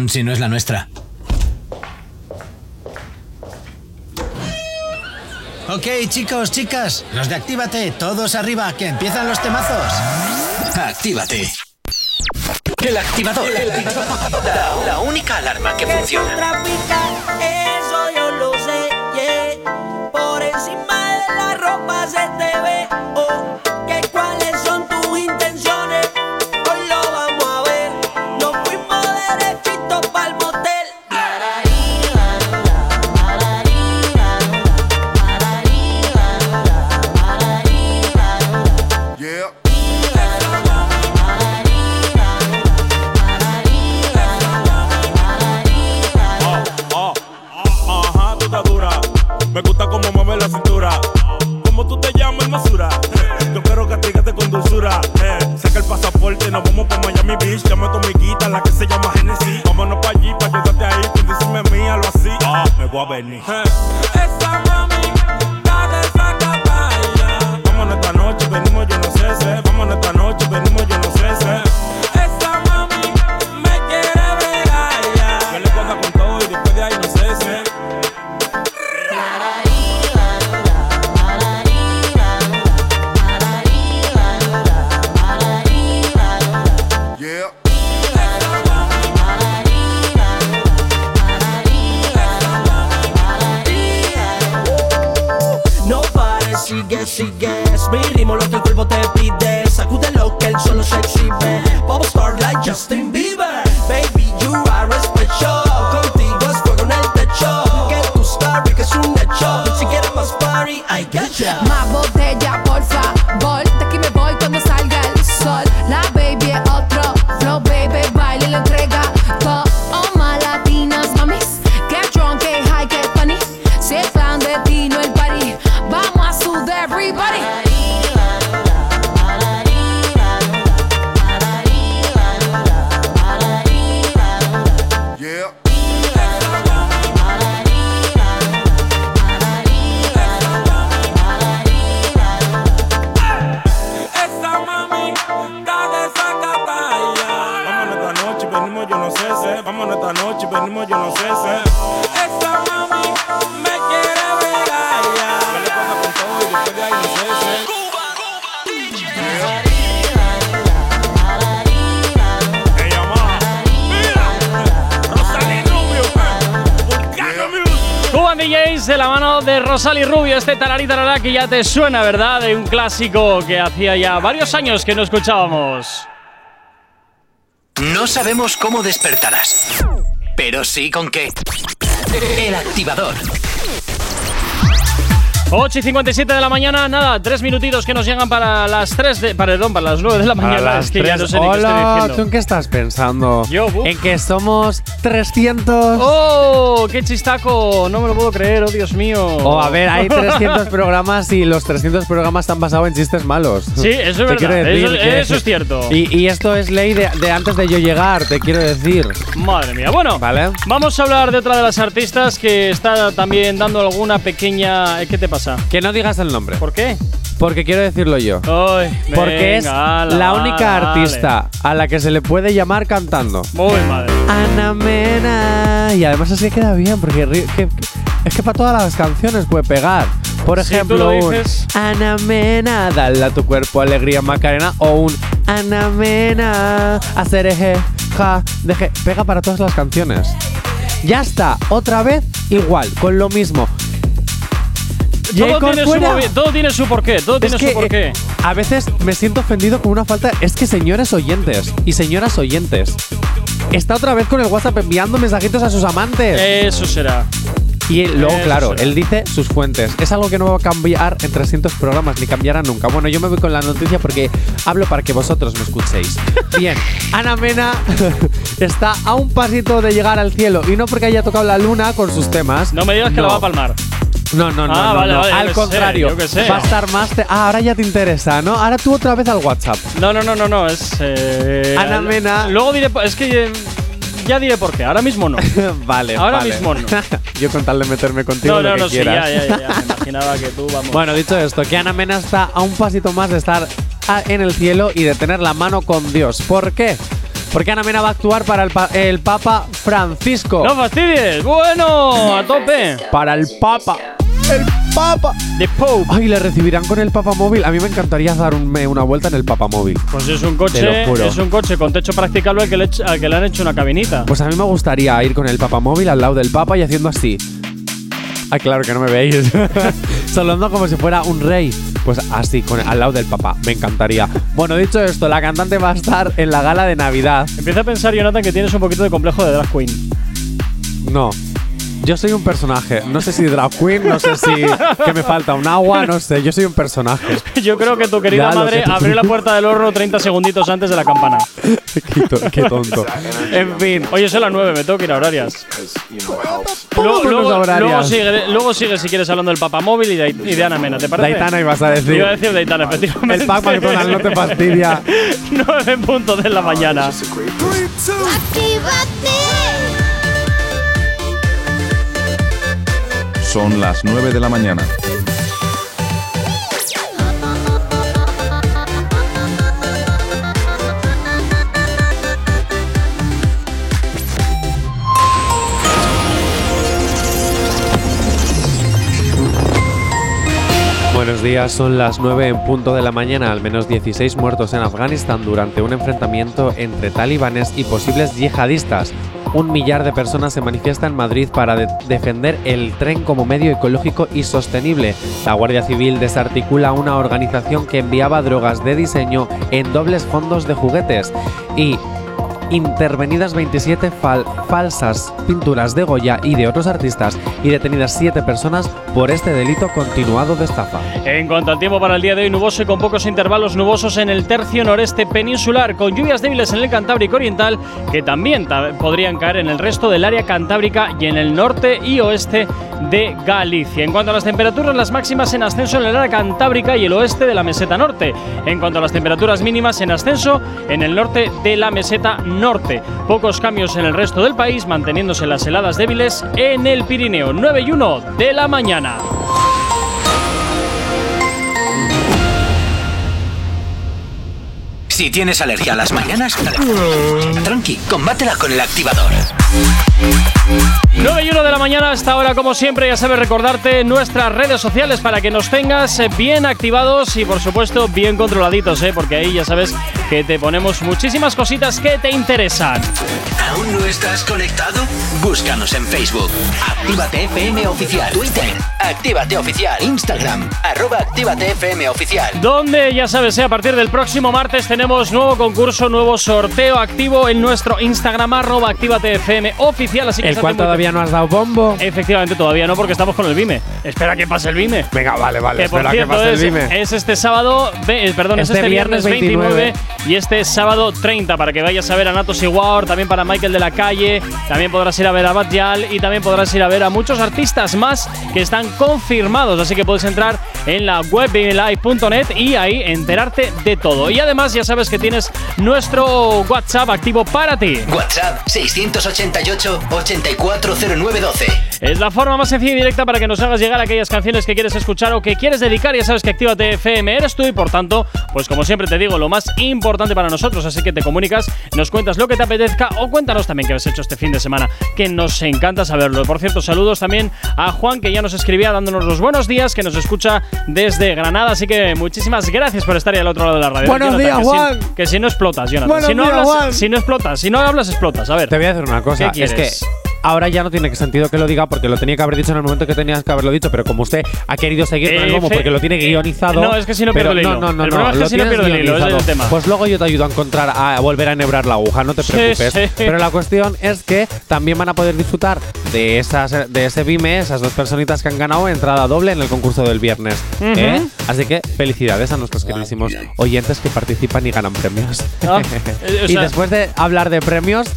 Si no es la nuestra. Ok, chicos, chicas, los de Actívate, todos arriba, que empiezan los temazos. Actívate. El activador. El activador. La, única alarma que funciona. Te suena, ¿verdad? De un clásico que hacía ya varios años que no escuchábamos. No sabemos cómo despertarás, pero sí con qué. El activador. 8 y 57 de la mañana, nada, tres minutitos que nos llegan para las 3 de. Perdón, para las 9 de la A mañana. las Es que ya no tres. sé ni qué estoy Hola, diciendo. ¿tú en qué estás pensando? Yo, buf. En que somos 300. ¡Oh! ¡Qué chistaco! No me lo puedo creer, oh Dios mío. Oh, a ver, hay 300 programas y los 300 programas están basados en chistes malos. Sí, eso es verdad, eso- eso es cierto. Y, y esto es ley de, de antes de yo llegar, te quiero decir. Madre mía. Bueno, ¿Vale? vamos a hablar de otra de las artistas que está también dando alguna pequeña. ¿Qué te pasa? Que no digas el nombre. ¿Por qué? Porque quiero decirlo yo. Ay, Porque es venga, ala, la única artista a la que se le puede llamar cantando. Muy madre. Ana Mena. Y además así queda bien, porque ri- que- es que para todas las canciones puede pegar. Por Si tú ejemplo, lo un dices. Ana Mena, dale a tu cuerpo alegría Macarena. O un Ana Mena, hacer eje, ja, deje. Pega para todas las canciones. Ya está, otra vez igual, con lo mismo. Todo tiene, su movi- todo tiene su porqué, todo tiene su porqué. eh, a veces me siento ofendido con una falta. Es que señores oyentes y señoras oyentes. Está otra vez con el WhatsApp enviando mensajitos a sus amantes. Eso será. y luego, eso claro, será. él dice sus fuentes. Es algo que no va a cambiar en 300 programas, ni cambiará nunca. Bueno, yo me voy con la noticia porque hablo para que vosotros me escuchéis. <laughs> Bien, Ana Mena <laughs> está a un pasito de llegar al cielo. Y no porque haya tocado la luna con sus temas. No me digas que la va a palmar. No, no, no, Ah, no, vale, no. vale, al contrario, sé, yo qué sé. va a estar más. ah, ahora ya te interesa, ¿no? Ahora tú otra vez al WhatsApp. No, no, no, no, no. Es. eh, Ana Mena. Luego diré. Es que. eh, ya diré por qué. Ahora mismo no. <laughs> vale, Ahora vale. mismo no. <laughs> Yo con tal de meterme contigo No, lo no, que no, sí, quieras. ya, ya, ya, ya. Me imaginaba que tú, vamos. Bueno, dicho esto, que Ana Mena está a un pasito más de estar en el cielo y de tener la mano con Dios. ¿Por qué? Porque Ana Mena va a actuar para el, pa- el Papa Francisco. ¡No fastidies! ¡Bueno! ¡A tope! Para el Papa. El Papa. The Pope. Ay, le recibirán con el Papa móvil. A mí me encantaría dar un- me- una vuelta en el Papa móvil. Pues es un coche. Es un coche con techo practicable al que, le, ech- al que le han hecho una cabinita. Pues a mí me gustaría ir con el Papa móvil al lado del Papa y haciendo así. Ay, claro que no me veis. <laughs> Saludando como si fuera un rey. Pues así, con, al lado del Papa. Me encantaría. Bueno, dicho esto, la cantante va a estar en la gala de Navidad. Empieza a pensar, Jonathan, que tienes un poquito de complejo de drag queen. No. Yo soy un personaje. No sé si drag queen, no sé si que me falta un agua, no sé. Yo soy un personaje. <laughs> Yo creo que tu querida Ya, lo madre siento. abrió la <laughs> puerta del horno 30 segunditos antes de la campana. qué, to- qué tonto. En fin. Oye, son las 9, me tengo que ir a horarias. Luego, Vámonos luego- a horarias. luego sigue, luego sigue si quieres hablando del papamóvil y de, y de Ana Mena, ¿te parece? Daitana ibas a decir. Iba a decir Daitana, efectivamente. El Pac McDonald no te <laughs> fastidia. 9 puntos de la mañana. Son las 9 de la mañana. Buenos días, son las 9 en punto de la mañana. Al menos 16 muertos en Afganistán durante un enfrentamiento entre talibanes y posibles yihadistas. Un millar de personas se manifiesta en Madrid para de- defender el tren como medio ecológico y sostenible. La Guardia Civil desarticula una organización que enviaba drogas de diseño en dobles fondos de juguetes y intervenidas 27 fal- falsas pinturas de Goya y de otros artistas y detenidas 7 personas por este delito continuado de estafa. En cuanto al tiempo para el día de hoy, nuboso y con pocos intervalos nubosos en el tercio noreste peninsular, con lluvias débiles en el Cantábrico Oriental, que también ta- podrían caer en el resto del área cantábrica y en el norte y oeste de Galicia. En cuanto a las temperaturas, las máximas en ascenso en el área cantábrica y el oeste de la meseta norte. En cuanto a las temperaturas mínimas en ascenso en el norte de la meseta. Pocos cambios en el resto del país, manteniéndose las heladas débiles en el Pirineo. 9 y 1 de la mañana. Si tienes alergia a las mañanas, tranqui, combátela con el activador. 9 y 1 de la mañana, hasta ahora, como siempre, ya sabes recordarte nuestras redes sociales para que nos tengas eh, bien activados y, por supuesto, bien controladitos, ¿eh? porque ahí ya sabes que te ponemos muchísimas cositas que te interesan. ¿Aún no estás conectado? Búscanos en Facebook. Actívate FM Oficial. Twitter. Actívate Oficial. Instagram. Arroba Actívate FM Oficial. Donde ya sabes, eh, a partir del próximo martes tenemos nuevo concurso, nuevo sorteo activo en nuestro Instagram, arroba Actívate FM oficial. Así que El cual todavía no has dado bombo. Efectivamente, todavía no, porque estamos con el Vime. Espera que pase el Vime. Venga, vale, vale. Que por espera cierto que pase el es, Vime. es este sábado, ve- eh, perdón, es Este este viernes viernes 29, 29 y este sábado 30 para que vayas a ver a Natos Iguar, también para Michael de la Calle, también podrás ir a ver a Bad Yal y también podrás ir a ver a muchos artistas más que están confirmados, así que puedes entrar en la web vimelive.net y ahí enterarte de todo. Y además ya sabes que tienes nuestro WhatsApp activo para ti. WhatsApp 688-840912. Es la forma más sencilla y directa para que nos hagas llegar aquellas canciones que quieres escuchar o que quieres dedicar. Ya sabes que Actívate FM eres tú y por tanto, pues como siempre te digo, lo más importante para nosotros. Así que te comunicas, nos cuentas lo que te apetezca o cuéntanos también qué has hecho este fin de semana, que nos encanta saberlo. Por cierto, saludos también a Juan que ya nos escribía dándonos los buenos días, que nos escucha desde Granada. Así que muchísimas gracias por estar ahí al otro lado de la radio. Buenos días, que si- Juan. que si no explotas, Jonathan. Buenos si no días, hablas, Juan. si no explotas, si no hablas, explotas. A ver. Te voy a decir una cosa. ¿Qué es que? Ahora ya no tiene sentido que lo diga porque lo tenía que haber dicho en el momento que tenías que haberlo dicho, pero como usted ha querido seguir con el bombo Efe- porque lo tiene guionizado. No, es que si no pierdo el hilo. No, no, no, El no, es que lo si no pierdo el hilo, es el tema. Pues luego yo te ayudo a encontrar, a volver a enhebrar la aguja, no te Sí, preocupes. sí. Pero la cuestión es que también van a poder disfrutar de esas de ese Vime, esas dos personitas que han ganado entrada doble en el concurso del viernes. Ujú. ¿eh? Así que felicidades a nuestros queridísimos oyentes que participan y ganan premios. Ah, <laughs> eh, o y sea- después de hablar de premios,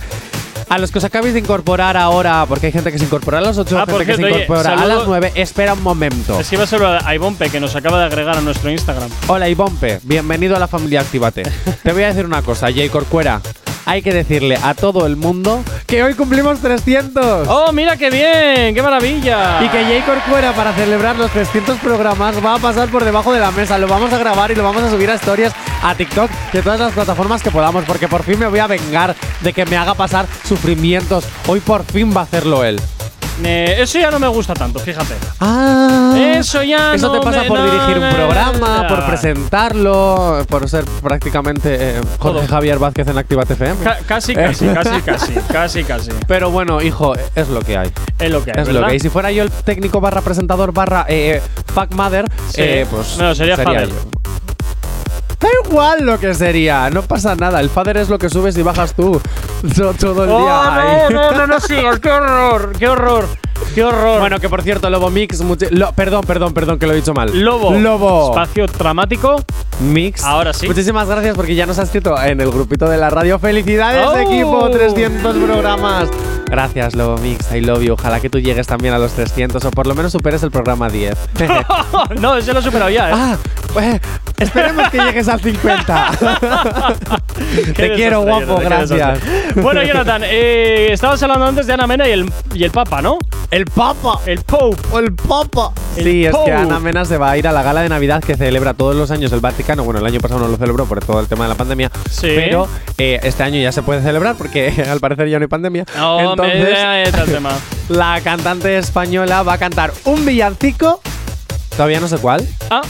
a los que os acabéis de incorporar ahora, porque hay gente que se incorpora a las 8, Ah, gente que se oye, incorpora a las 9, espera un momento. Es que iba a saludar a Ivonpe, que nos acaba de agregar a nuestro Instagram. Hola Ivonpe, bienvenido a la familia Actívate. <laughs> Te voy a decir una cosa, Jay Corcuera. Hay que decirle a todo el mundo que hoy cumplimos 300. ¡Oh, mira qué bien! ¡Qué maravilla! Y que Jay Corcuera, para celebrar los 300 programas, va a pasar por debajo de la mesa. Lo vamos a grabar y lo vamos a subir a historias, a TikTok, de todas las plataformas que podamos, porque por fin me voy a vengar de que me haga pasar sufrimientos. Hoy por fin va a hacerlo él. Eh, eso ya no me gusta tanto, fíjate. Ah. Eso ya Eso no te pasa me- por no, dirigir un programa, no. por presentarlo, por ser prácticamente eh, Jorge Todo. Javier Vázquez en Actívate FM. Ca- casi, casi, casi, casi, casi, casi. <laughs> Pero bueno, hijo, es lo que hay. Es lo que hay, Es lo que hay. Si fuera yo el técnico barra presentador barra eh, fuck mother, Sí. eh, pues No, sería father. yo. Da igual lo que sería, no pasa nada. El father es lo que subes y bajas tú to- todo el ¡Oh, día. no, ahí. no, no, no sigas! ¡Qué horror! ¡Qué horror! ¡Qué horror! Bueno, que por cierto, Lobo Mix. lo- perdón, perdón, perdón, que lo he dicho mal. Lobo. Lobo. Espacio dramático. Mix. Ahora sí. Muchísimas gracias porque ya nos has escrito en el grupito de la radio. ¡Felicidades, ¡Oh! equipo! 300 programas. Gracias, Lobo Mix. I love you. Ojalá que tú llegues también a los 300 o por lo menos superes el programa 10. <laughs> no, ese lo he superado ya, ¿eh? ah, pues, esperemos que llegues al 50. <laughs> Qué Te quiero, guapo. Gracias. Bueno, Jonathan, eh, estabas hablando antes de Ana Mena y el, y el Papa, ¿no? El Papa. El Pope. O el Papa. El Sí, es que. Ana Mena se va a ir a la gala de Navidad que celebra todos los años el Vaticano. Bueno, el año pasado no lo celebró por todo el tema de la pandemia. Sí. Pero eh, este año ya se puede celebrar porque <laughs> al parecer ya no hay pandemia. No, Entonces, me tema. <laughs> la cantante española va a cantar un villancico, todavía no sé cuál, Ah,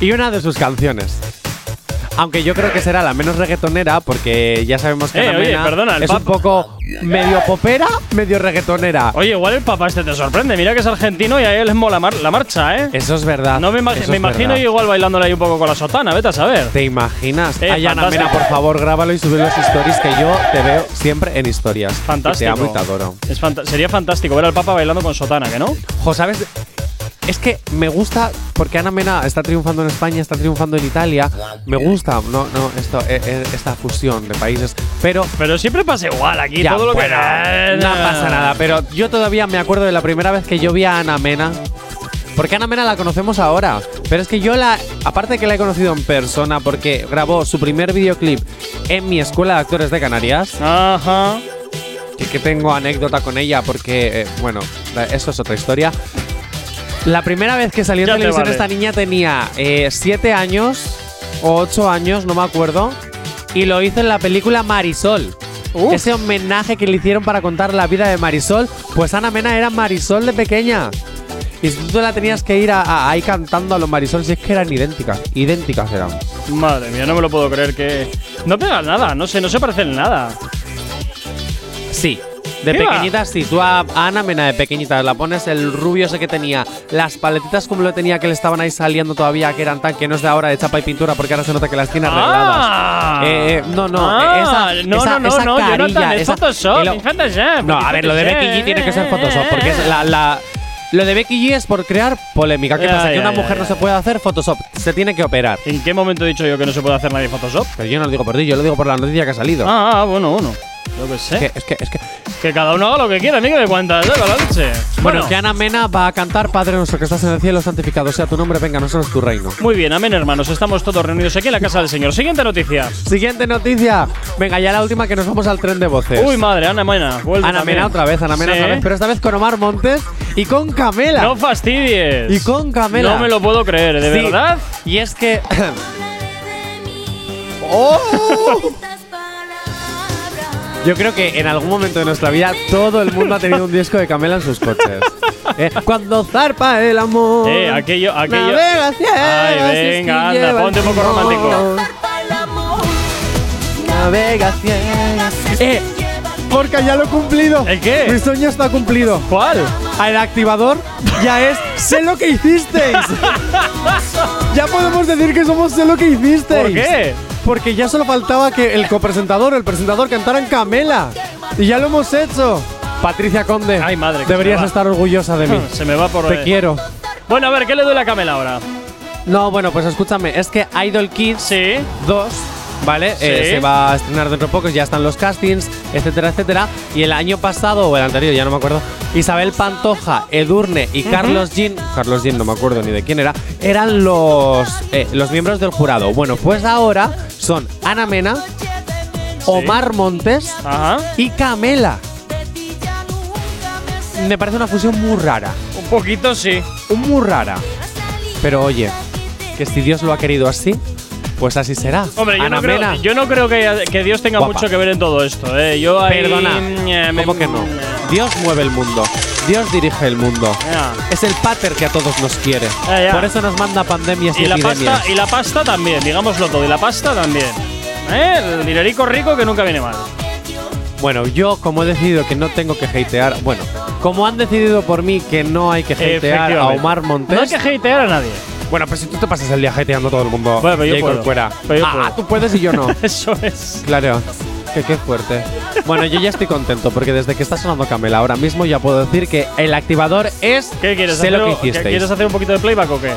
y una de sus canciones. Aunque yo creo que será la menos reggaetonera, porque ya sabemos que Eh, Ana oye, Mena perdona, el es un poco medio popera, medio reggaetonera. Oye, igual el papá este te sorprende. Mira que es argentino y a él les mola mar- la marcha, ¿eh? Eso es verdad. No me, imag- imagino yo igual bailándole ahí un poco con la sotana, vete a saber. ¿Te imaginas? Eh, Ay, Ana fantástico. Mena, por favor, grábalo y sube los stories que yo te veo siempre en historias. Fantástico. Te amo y te adoro. Es sería fantástico ver al Papa bailando con sotana, ¿que no? Jo, ¿sabes? Es que me gusta porque Ana Mena está triunfando en España, está triunfando en Italia. Me gusta, no, no, esto, eh, eh, esta fusión de países. Pero, Pero siempre pasa igual aquí, Ya, todo lo bueno, que. no pasa nada. Pero yo todavía me acuerdo de la primera vez que yo vi a Ana Mena. Porque Ana Mena la conocemos ahora. Pero es que yo la. Aparte de que la he conocido en persona, porque grabó su primer videoclip en mi escuela de actores de Canarias. Ajá. Que, que tengo anécdota con ella, porque, eh, bueno, eso es otra historia. La primera vez que salió en televisión vale. esta niña tenía 7 años o 8 años, no me acuerdo. Y lo hizo en la película Marisol. Ese homenaje que le hicieron para contar la vida de Marisol. Pues Ana Mena era Marisol de pequeña. Y si tú la tenías que ir a- a- ahí cantando a los Marisol, si es que eran idénticas. Idénticas eran. Madre mía, no me lo puedo creer que. No pega nada, no sé, no se parecen en nada. Sí. De pequeñitas, sí. Tú a Ana Mena de pequeñitas la pones el rubio ese que tenía, las paletitas como lo tenía que le estaban ahí saliendo todavía, que eran tan que no es de ahora de chapa y pintura, porque ahora se nota que las tiene arregladas. Ah. Eh, eh, no, no, Ah, esa, no, esa, no, no, esa no, carilla, Jonathan, es esa- Photoshop, lo- Photoshop, No, a ver, lo de Becky G tiene que ser eh, Photoshop, porque es la, la- lo de Becky G es por crear polémica. ¿Qué Ya, pasa? Que ya, una ya, mujer ya. no se puede hacer Photoshop, se tiene que operar. ¿En qué momento he dicho yo que no se puede hacer nadie Photoshop? Pero yo no lo digo por ti, yo lo digo por la noticia que ha salido. Ah, ah, bueno, bueno. Yo qué sé. Que- es que, es que Que cada uno haga lo que quiera, a mí que me cuentas, ¿eh? Con la leche. Bueno, que Ana Mena va a cantar Padre nuestro que estás en el cielo, santificado sea tu nombre, venga, nosotros tu reino. Muy bien, amén, hermanos. Estamos todos reunidos aquí en la casa del Señor. Siguiente noticia. Siguiente noticia. Venga, ya la última que nos vamos al tren de voces. Uy, madre, Ana Mena. vuelve Ana también. Mena otra vez, Ana Mena Sí. otra vez, pero esta vez con Omar Montes y con Camela. No fastidies. Y con Camela. No me lo puedo creer, ¿de Sí. verdad? Y es que. <coughs> ¡Oh! <coughs> <coughs> Yo creo que en algún momento de nuestra vida todo el mundo ha tenido un disco de Camela en sus coches. Eh, Cuando zarpa el amor. Eh, aquello, aquello. Navega Ay, venga, anda, ponte un poco el romántico. Navega. Eh, Gorka, ya lo he cumplido. ¿El qué? Mi sueño está cumplido. ¿Cuál? El activador ya es sé lo que hicisteis. <laughs> ya podemos decir que somos sé lo que hicisteis. ¿Por qué? Porque ya solo faltaba que el copresentador, el presentador cantaran Camela. Y ya lo hemos hecho. Patricia Conde. Ay, madre, que se Deberías me va. estar orgullosa de mí. <laughs> Se me va por Te quiero. Bueno, a ver, ¿qué le duele a Camela ahora? No, bueno, pues escúchame, es que Idol Kids Sí. 2, ¿vale? Eh, se va a estrenar dentro de poco, ya están los castings, etcétera, etcétera. Y el año pasado, o el anterior, ya no me acuerdo, Isabel Pantoja, Edurne y Carlos Jean, Carlos Jean no me acuerdo ni de quién era, eran los, eh, los miembros del jurado. Bueno, pues ahora son Ana Mena, Omar Montes Ajá. y Camela. Me parece una fusión muy rara. Un poquito sí. Muy rara. Pero oye, que si Dios lo ha querido así, pues así será. Hombre, yo, no creo, yo no creo que, que Dios tenga Guapa. mucho que ver en todo esto, ¿eh? Yo ahí, Perdona. eh, me- ¿Cómo que no? Dios mueve el mundo. Dios dirige el mundo. Es el pater que a todos nos quiere. Ya, ya. Por eso nos manda pandemias y, Y la, epidemias. pasta, y la pasta también, digámoslo todo. Y la pasta también. ¿Eh? El dinerico rico que nunca viene mal. Bueno, yo como he decidido que no tengo que hatear, bueno, como han decidido por mí que no hay que hatear a. Omar Montes. No hay que hatear a nadie. Bueno, pues si tú te pasas el día hateando a todo el mundo. Bueno, pero yo puedo. Corcuera. Pero yo ah, puedo. tú puedes y yo no. <laughs> Eso es. Claro, que qué fuerte. Bueno, yo ya estoy contento porque desde que está sonando Camela ahora mismo ya puedo decir que el activador es ¿Qué quieres sé hacer? lo que o- ¿qué- hicisteis. ¿Quieres hacer un poquito de playback o qué?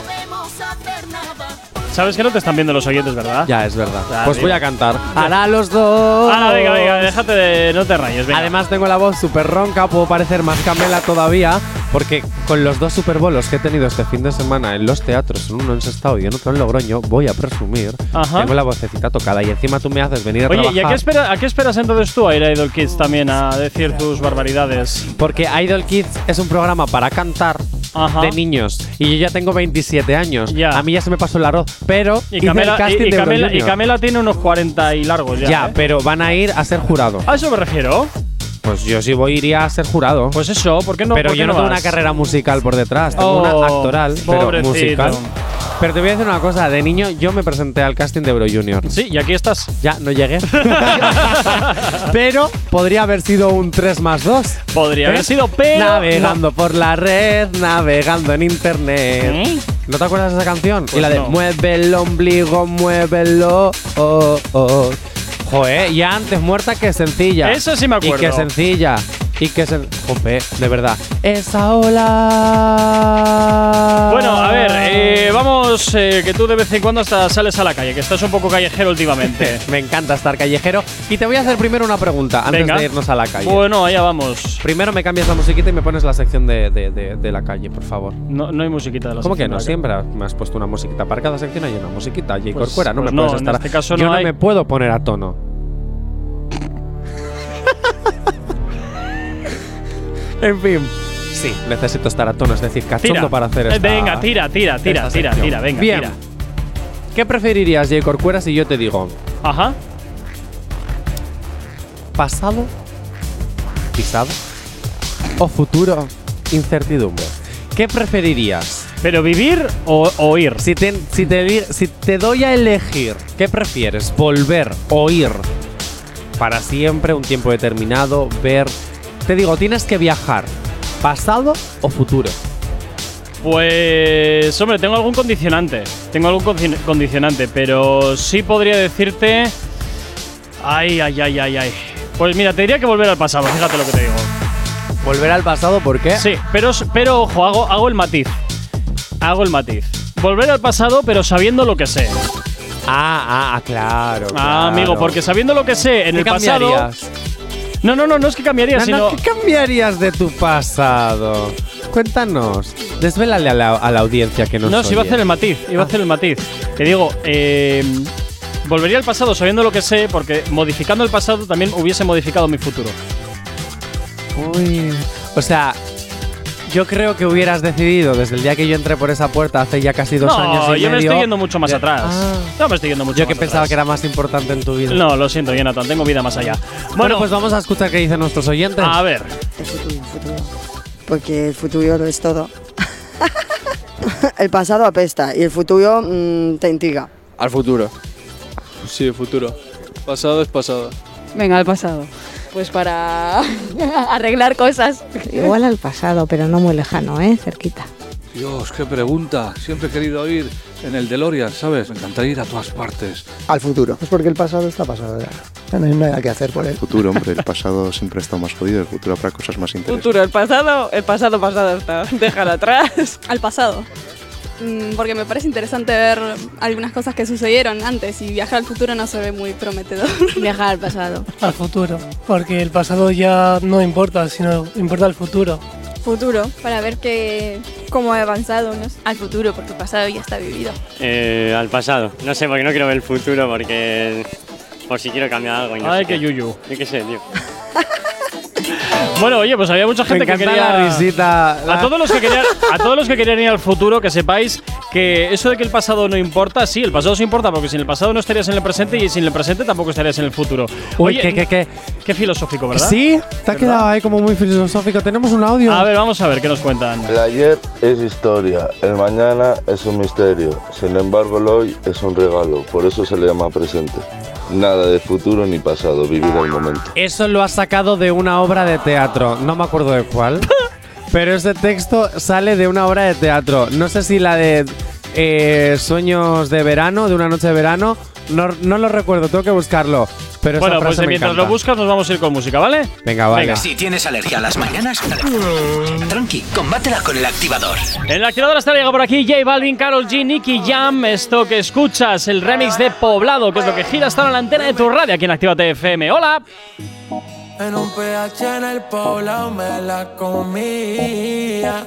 Sabes que no te están viendo los oyentes, ¿verdad? Ya, es verdad. Pues voy a cantar. Hará los dos. Ahora, venga, venga, déjate de. No te rayes, venga. Además tengo la voz súper ronca, puedo parecer más Camela todavía, porque con los dos superbolos que he tenido este fin de semana en los teatros, uno en Sestao y en otro en Logroño, voy a presumir, Ajá. tengo la vocecita tocada y encima tú me haces venir a Oye, trabajar. ¿y a qué, espera- a qué esperas entonces tú a ir a Idol Kids también a decir tus barbaridades? Porque Idol Kids es un programa para cantar Ajá. de niños y yo ya tengo 27 años. Ya. A mí ya se me pasó el arroz, pero Y hice Camela, el casting y, y Camela, y. Camela tiene unos 40 y largos ya. Ya, ¿eh? pero van a ir a ser jurado. A eso me refiero. Pues yo sí voy iría a ser jurado. Pues eso, ¿por qué no? pero yo no tengo una carrera musical por detrás, tengo Oh, una actoral, pero musical. Pero te voy a decir una cosa, de niño yo me presenté al casting de Euro Junior. Sí, y aquí estás. Ya, no llegué. <laughs> pero podría haber sido un 3 más 2. Podría haber sido, pero. Navegando por la red, navegando en internet. ¿No te acuerdas de esa canción? Pues y la de no. Mueve el ombligo, muévelo. Oh, oh. Joder, ya antes muerta que sencilla. Eso sí me acuerdo. Y que sencilla. Y que sen... Jope, de verdad. Esa ola. Bueno, a ver, eh, vamos, eh, que tú de vez en cuando hasta sales a la calle, que estás un poco callejero últimamente. <laughs> Me encanta estar callejero. Y te voy a hacer primero una pregunta antes Venga. de irnos a la calle. Bueno, allá vamos. Primero me cambias la musiquita y me pones la sección de, de- de- de la calle, por favor. No, no hay musiquita de la ¿Cómo que sección no? de la Siempre me has puesto una musiquita. Para cada sección hay una musiquita. J. Pues- Corcuera, no pues me no, puedes en estar. este caso Yo no no hay. me puedo poner a tono. <laughs> en fin. Sí, necesito estar a tono, es decir, cachondo Tira. para hacer Eh, esta venga, tira, tira, tira, tira, tira, venga, Bien. tira. ¿Qué preferirías, J. Corcuera, si yo te digo Ajá. pasado, pisado o futuro, incertidumbre? ¿Qué preferirías? ¿Pero vivir o oír? Si te, si, te, di- si te doy a elegir, ¿qué prefieres? ¿Volver o ir para siempre, un tiempo determinado? Ver. Te digo, tienes que viajar. ¿Pasado o futuro? Pues, hombre, tengo algún condicionante. Tengo algún condicionante, pero sí podría decirte. Ay, ay, ay, ay, ay. Pues mira, te diría que volver al pasado, fíjate lo que te digo. ¿Volver al pasado por qué? Sí, pero, pero ojo, hago, hago el matiz. Hago el matiz. Volver al pasado, pero sabiendo lo que sé. Ah, ah, ah, claro. Ah, amigo, porque sabiendo lo que sé en ¿Qué el pasado. cambiarías? No, no, no, no es que cambiaría, No, sino. no, ¿Qué cambiarías de tu pasado? Cuéntanos. Desvélale a la, a la audiencia que nos No, si iba a hacer el matiz, iba a hacer el matiz. Que digo, eh, volvería al pasado sabiendo lo que sé, porque modificando el pasado también hubiese modificado mi futuro. Uy. O sea, yo creo que hubieras decidido desde el día que yo entré por esa puerta hace ya casi dos no, años y yo me medio. estoy yendo mucho más de- atrás. Ah. No me estoy yendo mucho Yo más que pensaba atrás. que era más importante en tu vida. No, lo siento, Jonathan, tengo vida más allá. Bueno, Bueno, pues vamos a escuchar qué dicen nuestros oyentes. a ver. El futuro, el futuro. Porque el futuro lo es todo. <laughs> el pasado apesta y el futuro mm, te intriga. Al futuro. Sí, el futuro. Pasado es pasado. Venga, al pasado. Pues para <laughs> arreglar cosas. Igual al pasado, pero no muy lejano, ¿eh? Cerquita. Dios, qué pregunta. Siempre he querido ir en el DeLorean, ¿sabes? Me encantaría ir a todas partes. Al futuro. Pues porque el pasado está pasado ya. No hay nada que hacer por él. futuro, hombre, el <laughs> pasado siempre está más jodido, el futuro habrá cosas más interesantes. Futuro, el pasado, el pasado pasado está. Déjalo atrás. Al pasado. Mm, Porque me parece interesante ver algunas cosas que sucedieron antes y viajar al futuro no se ve muy prometedor. <laughs> Viajar al pasado. Al futuro, porque el pasado ya no importa, sino importa el futuro. Futuro, para ver que, cómo ha avanzado. ¿no? Al futuro, porque el pasado ya está vivido. Eh, al pasado. No sé, porque no quiero ver el futuro, porque. Por si quiero cambiar algo. Y no Ay, sé qué qué. yuyu. Yo qué sé, tío. <laughs> Bueno, oye, pues había mucha Me gente que quería. la risita. A todos los que querían, a todos los que querían ir al futuro, que sepáis que eso de que el pasado no importa, sí, el pasado sí importa, porque sin el pasado no estarías en el presente y sin el presente tampoco estarías en el futuro. Uy, Oye, ¿qué, qué, qué? qué filosófico, ¿verdad? Sí, te ha quedado ahí como muy filosófico. Tenemos un audio. A ver, vamos a ver qué nos cuentan. El ayer es historia, el mañana es un misterio, sin embargo el hoy es un regalo, por eso se le llama presente. Nada de futuro ni pasado, vivir el momento. Eso lo has sacado de una obra de teatro. No me acuerdo de cuál. <laughs> pero ese texto sale de una obra de teatro. No sé si la de eh, Sueños de verano, de una noche de verano. No, no lo recuerdo, tengo que buscarlo. Pero esa bueno, pues frase me mientras encanta. lo buscas, nos vamos a ir con música, ¿vale? Venga, vale. Venga. Si tienes alergia a las mañanas, tranqui, combátela con el activador. En la activadora está llega por aquí J Balvin, Carol G, Nicky Jam. Esto que escuchas, el remix de Poblado, que es lo que gira hasta la antena de tu radio aquí en Actívate FM. ¡Hola! En un PH en el poblado me la comía.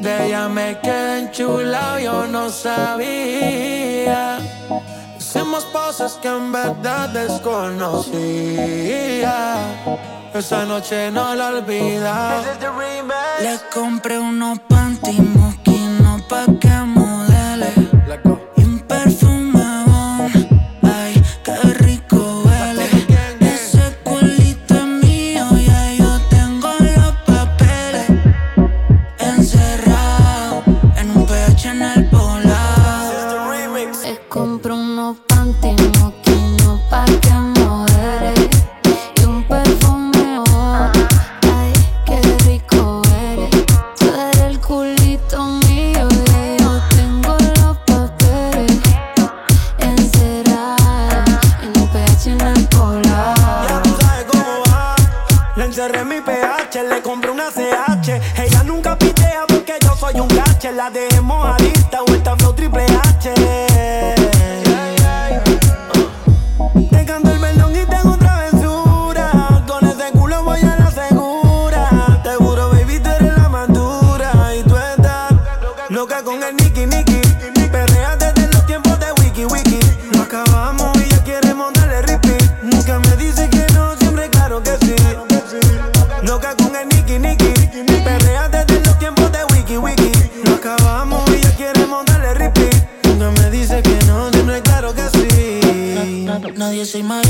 De ella me quedé enchulado, yo no sabía. Hicimos cosas que en verdad desconocía. Esa noche no la olvida. Le compré unos panty mosquinos pa' que Nadie se imagina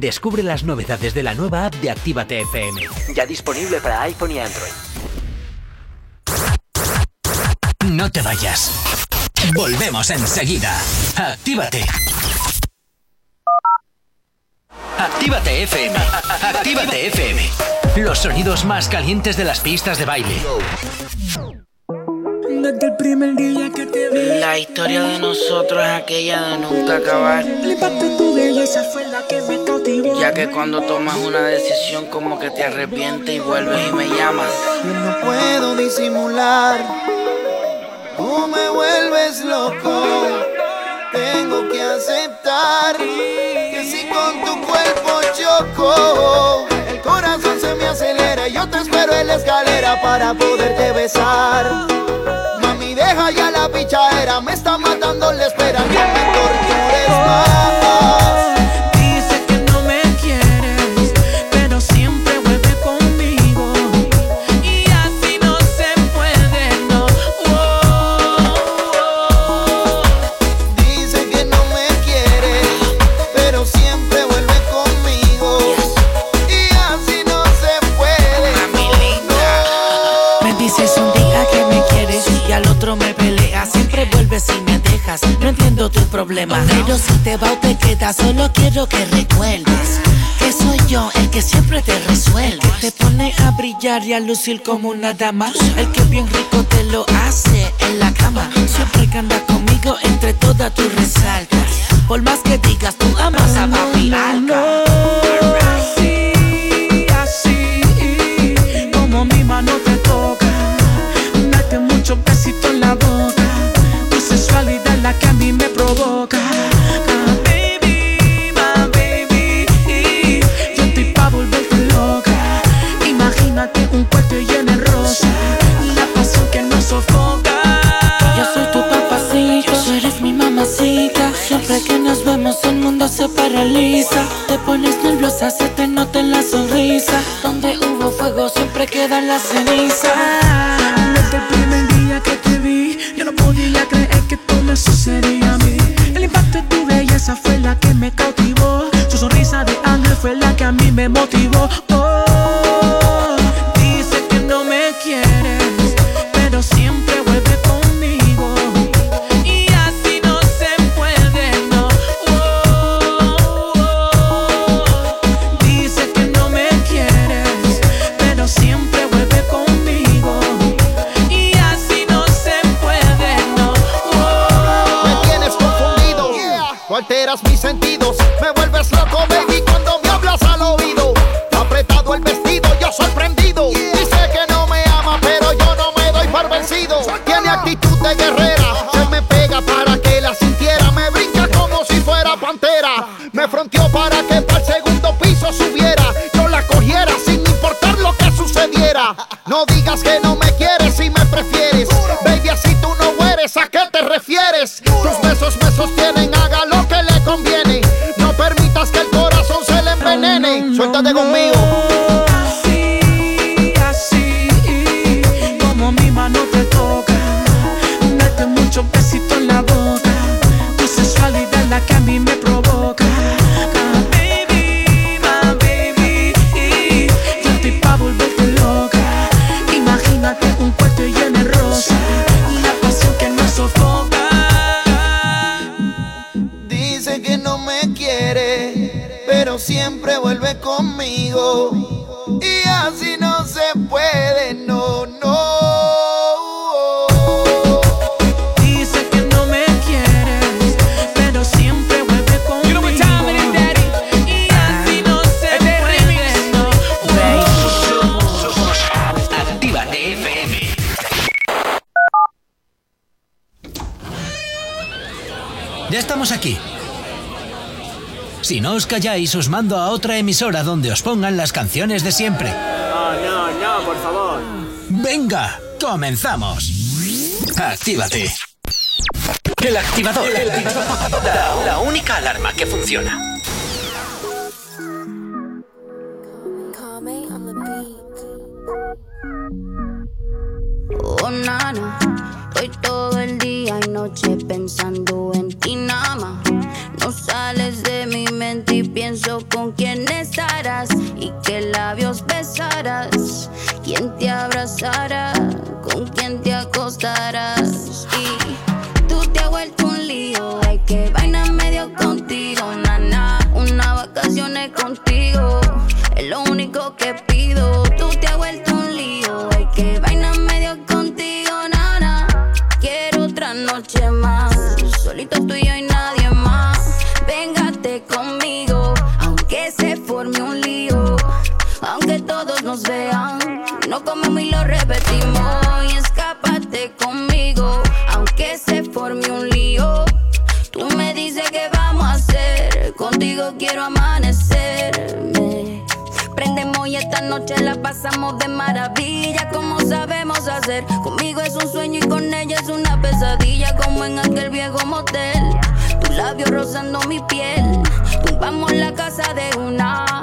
Descubre las novedades de la nueva app de Actívate FM. Ya disponible para iPhone y Android. No te vayas. Volvemos enseguida. Actívate. Actívate FM. Actívate FM. Los sonidos más calientes de las pistas de baile. Desde el primer día que te vi La historia de nosotros es aquella de nunca acabar. Flipaste tu belleza fue la que me Ya que cuando tomas una decisión como que te arrepientes y vuelves y me llamas. Yo no puedo disimular, tú me vuelves loco. Tengo que aceptar que si con tu cuerpo choco, el corazón se me acelera. y Yo te espero en la escalera para poderte besar. Mami, deja ya la pichadera, me está matando la espera. No me tortures más. Solo quiero que recuerdes que soy yo el que siempre te resuelve. Te pone a brillar y a lucir como una dama. El que bien rico te lo hace en la cama. Siempre que anda conmigo, entre todas tú resaltas. Por más que digas, tú amas a papi Alca. Siempre queda en la ceniza. Desde el primer día que te vi, yo no podía creer que todo me sucedía a mí. El impacto de tu belleza fue la que me cautivó. Su sonrisa de ángel fue la que a mí me motivó. Os calláis, os mando a otra emisora donde os pongan las canciones de siempre. No, no, no, por favor. Venga, comenzamos. Actívate. El activador. La, la única alarma que funciona. Oh, nana, estoy todo el día y noche pensando en ti, nada No sales de mi mente y pienso con quién estarás y qué labios besarás, quién te abrazará, con quién te acostarás. Y tú te has vuelto un lío, hay que vaina medio contigo, nana. Una vacaciones contigo, es lo único que pido. Noche la pasamos de maravilla, como sabemos hacer. Conmigo es un sueño y con ella es una pesadilla, como en aquel viejo motel. Tus labios rozando mi piel, tumbamos la casa de una.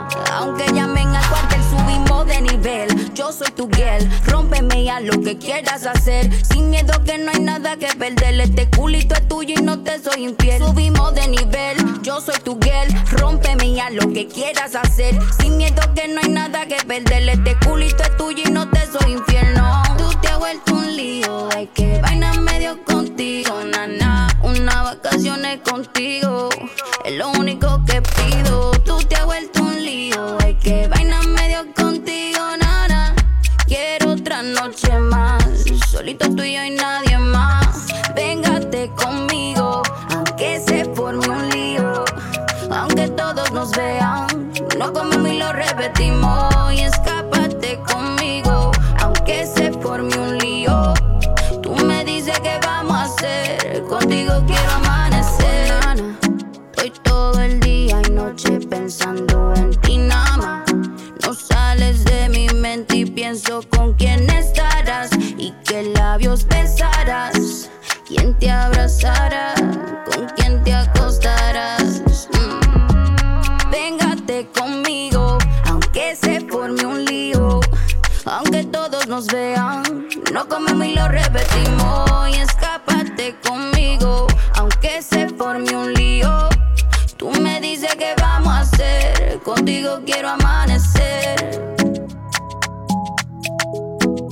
Lo que quieras hacer. Sin miedo que no hay nada que perder. Este culito es tuyo y no te soy infiel. Subimos de nivel, yo soy tu girl, rómpeme a lo que quieras hacer. Sin miedo que no hay nada que perder. Este culito es tuyo y no te soy infiel. No, tú te has vuelto un lío. Hay que vaina medio contigo, nana. Una vacaciones contigo es lo único que pido. Tú te has vuelto un lío. Hay que vaina medio solito tú y yo y nadie más. Véngate conmigo, aunque se forme un lío, aunque todos nos vean. No comemos y lo repetimos. Y escápate conmigo, aunque se forme un lío. Tú me dices que vamos a hacer, contigo quiero amanecer. Nana, Estoy todo el día y noche pensando en ti nada más. No sales de mi mente y pienso con quién labios besarás, quién te abrazará, con quién te acostarás. Mm. Véngate conmigo, aunque se forme un lío, todos nos vean. No comemos y lo repetimos. Y escápate conmigo, aunque se forme un lío. Tú me dices que vamos a hacer. Contigo quiero amanecer. Tú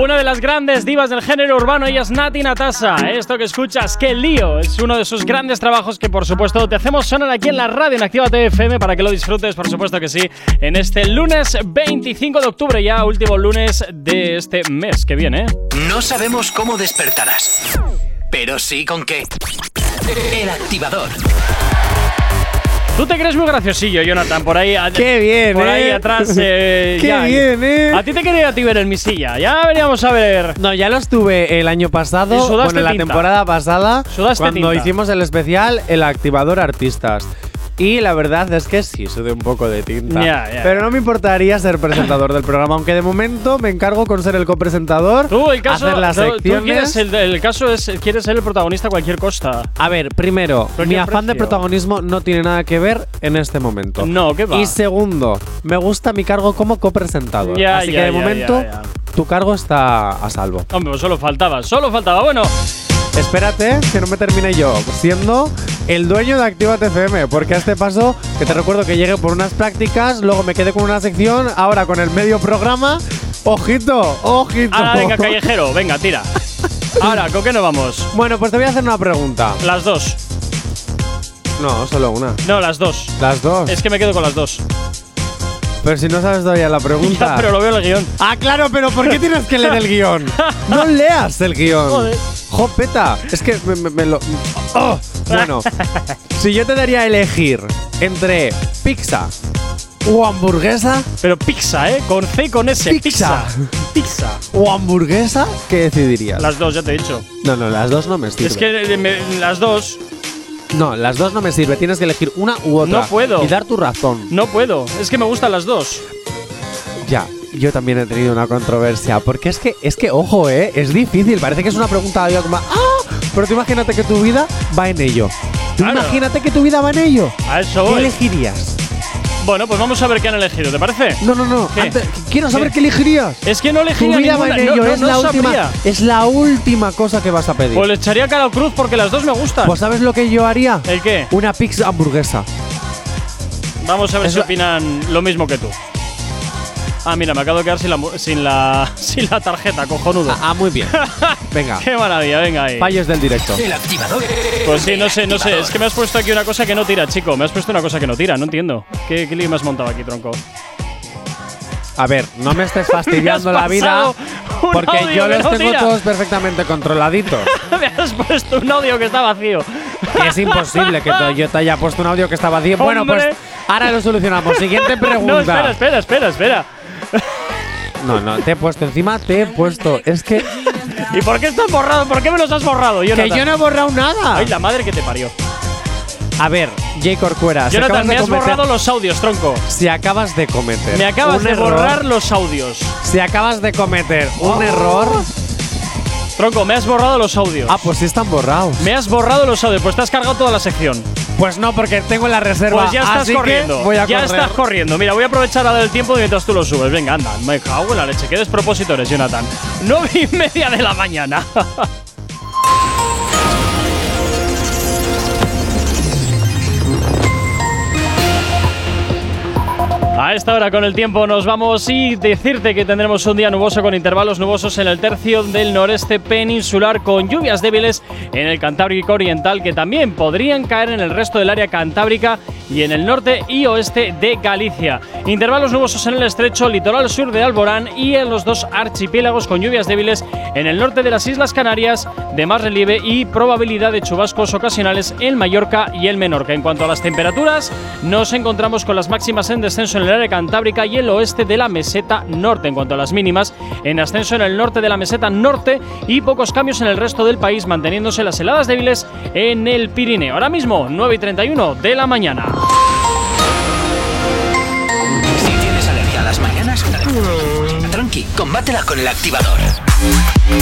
Una de las grandes divas del género urbano, ella es Nati Natasa. Esto que escuchas, qué lío, es uno de sus grandes trabajos que por supuesto te hacemos sonar aquí en la radio en Activa FM para que lo disfrutes, por supuesto que sí, en este lunes 25 de octubre, ya último lunes de este mes que viene. No sabemos cómo despertarás, pero sí con qué. El activador. Tú te crees muy graciosillo, Jonathan, por ahí. Qué bien, Por ahí ¿eh? atrás. <laughs> eh, Qué ya. bien, ¿eh? A ti te quería a ti ver el misilla. Ya veníamos a ver. No, ya lo estuve el año pasado, bueno, la tinta. temporada pasada, Sudaste cuando tinta. hicimos el especial El Activador Artistas. Y la verdad es que sí, sudé un poco de tinta. Ya, ya, Pero no me importaría ser presentador del programa, aunque de momento me encargo con ser el copresentador, Tú, el caso. hacer las tú- tú secciones. quieres el, el caso es. Quieres ser el protagonista a cualquier costa. A ver, primero, mi afán de protagonismo no tiene nada que ver en este momento. No, ¿qué va? Y segundo, me gusta mi cargo como copresentador. Ya, Así que de momento, tu cargo está a salvo. Hombre, pues solo faltaba, solo faltaba. Bueno, Espérate, que no me termine yo siendo el dueño de Actívate FM, porque a este paso, que te recuerdo que llegué por unas prácticas, luego me quedé con una sección, ahora con el medio programa. Ojito, ojito. ahora venga, callejero, venga, tira. Ahora, ¿con qué nos vamos? Bueno, pues te voy a hacer una pregunta. Las dos. No, solo una. No, las dos. Las dos. Es que me quedo con las dos. Pero si no sabes todavía la pregunta. <laughs> Ya, pero lo veo en el guion. Ah, claro, pero ¿por qué tienes que leer el guion? <laughs> No leas el guion. Joder. Jopeta, es que me, me- me lo. ¡Oh! Bueno, <laughs> si yo te daría a elegir entre pizza o hamburguesa Pero pizza, ¿eh? Con C y con S. Pizza. Pizza. o hamburguesa, ¿qué decidirías? Las dos, ya te he dicho. No, no, las dos no me sirven. Es que eh, me- las dos. No, las dos no me sirven. Tienes que elegir una u otra. No puedo. Y dar tu razón. No puedo. Es que me gustan las dos. Ya, yo también he tenido una controversia. Porque es que, es que, ojo, eh, es difícil. Parece que es una pregunta algo como, ¡ah! Pero tú imagínate que tu vida va en ello. Tú Claro. imagínate que tu vida va en ello. A eso ¿Qué voy. elegirías? Bueno, pues vamos a ver qué han elegido, ¿te parece? No, no, no. ¿Qué? antes- quiero saber ¿Qué? qué, elegirías. Es que no elegiría ninguna. en no- ello. no- es, no la última, es la última cosa que vas a pedir. Pues le echaría cara al cruz porque las dos me gustan. Pues ¿sabes lo que yo haría? ¿El qué? Una pizza hamburguesa. Vamos a ver Es si opinan lo mismo que tú. Ah, mira, me acabo de quedar sin la, sin la, <laughs> sin la tarjeta, cojonudo. Ah, muy bien. <laughs> Venga. Qué maravilla, venga ahí. Fallos del directo. El activador. Pues sí, no sé, no sé. Es que me has puesto aquí una cosa que no tira, chico. Me has puesto una cosa que no tira, no entiendo. ¿Qué, qué lío me has montado aquí, tronco? A ver, no me estés <laughs> fastidiando Me la vida. Porque yo los no tengo tira. todos perfectamente controladitos. me has puesto un audio que está vacío. Y es imposible que yo te haya puesto un audio que estaba vacío. Bueno, pues ahora lo solucionamos. Siguiente pregunta. No, espera, espera, espera, espera. No, no, te he puesto encima, te he puesto. Es que, <laughs> ¿Y por qué estás borrado? ¿Por qué me los has borrado, que Jonathan? yo no he borrado nada. Ay, la madre que te parió. A ver, J. Corcuera, Jonathan, me has cometer, borrado los audios, tronco. si acabas de cometer Me acabas de error, borrar los audios. si acabas de cometer Oh. un error, Tronco, me has borrado los audios. ah, pues sí están borrados. Me has borrado los audios, pues te has cargado toda la sección. Pues no, porque tengo en la reserva. Pues ya estás así que corriendo. voy a ya correr. estás corriendo. Mira, voy a aprovechar ahora el tiempo mientras tú lo subes. Venga, anda. Me cago en la leche. Qué despropósito eres, Jonathan. Nueve y media de la mañana. <laughs> A esta hora con el tiempo nos vamos y decirte que tendremos un día nuboso con intervalos nubosos en el tercio del noreste peninsular con lluvias débiles en el Cantábrico Oriental que también podrían caer en el resto del área cantábrica y en el norte y oeste de Galicia. Intervalos nubosos en el estrecho litoral sur de Alborán y en los dos archipiélagos con lluvias débiles en el norte de las Islas Canarias de más relieve y probabilidad de chubascos ocasionales en Mallorca y el Menorca. En cuanto a las temperaturas, nos encontramos con las máximas en descenso en el área cantábrica y el oeste de la meseta norte. En cuanto a las mínimas, en ascenso en el norte de la meseta norte y pocos cambios en el resto del país, manteniéndose las heladas débiles en el Pirineo. Ahora mismo, 9 y 31 de la mañana. Si tienes alergia a las mañanas, tranqui. Combátela con el activador.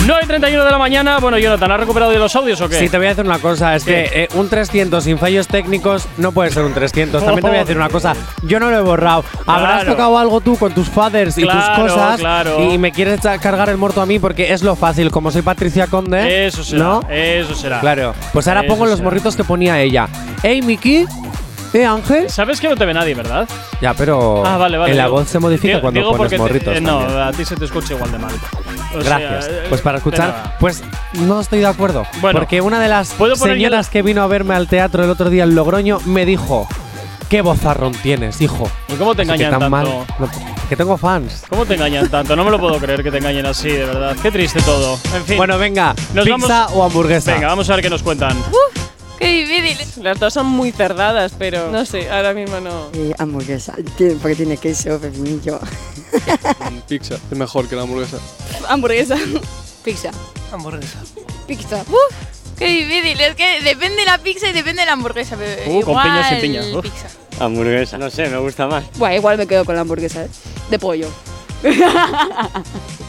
9 y 31 de la mañana. Bueno, Jonathan, ¿has recuperado de los audios o qué? Sí, te voy a decir una cosa, es ¿Qué? que eh, un 300 sin fallos técnicos no puede ser un 300. También te voy a decir una cosa, yo no lo he borrado. Habrás Claro. tocado algo tú con tus fathers y tus cosas claro. y me quieres cargar el muerto a mí porque es lo fácil, como soy Patricia Conde. Eso será. ¿No? Eso será. Claro. Pues ahora Eso pongo los morritos que ponía ella. Hey, Miki. ¿Eh, Ángel? Sabes que no te ve nadie, ¿verdad? Ya, pero Ah, vale, vale. en la Digo- voz se modifica digo- cuando digo pones porque te- morritos. eh, no, también. a ti se te escucha igual de mal. O sea, Gracias. eh, pues para escuchar, pues no estoy de acuerdo. Bueno, porque una de las ¿puedo poner yo señoras que vino a verme al teatro el otro día en Logroño me dijo: ¿Qué vozarrón tienes, hijo? ¿Y cómo te Así que engañan tan tanto? mal. No, que tengo fans. ¿Cómo te engañan tanto? No me lo puedo creer que te engañen así, de verdad. Qué triste todo. En fin. Bueno, venga, Nos pizza vamos- o hamburguesa. Venga, vamos a ver qué nos cuentan. Qué difícil. Las dos son muy cerradas, pero no sé, ahora mismo no. Eh, hamburguesa, Tiene- porque tiene queso, pepinillo. Pizza, es mejor que la hamburguesa. Hamburguesa. Pizza. Hamburguesa. Pizza. Qué difícil, es que depende de la pizza y depende de la hamburguesa. pero Uh, con igual piña o sin piña. Pizza. Hamburguesa, no sé, me gusta más. Bueno, igual me quedo con la hamburguesa, ¿eh? De pollo. <laughs>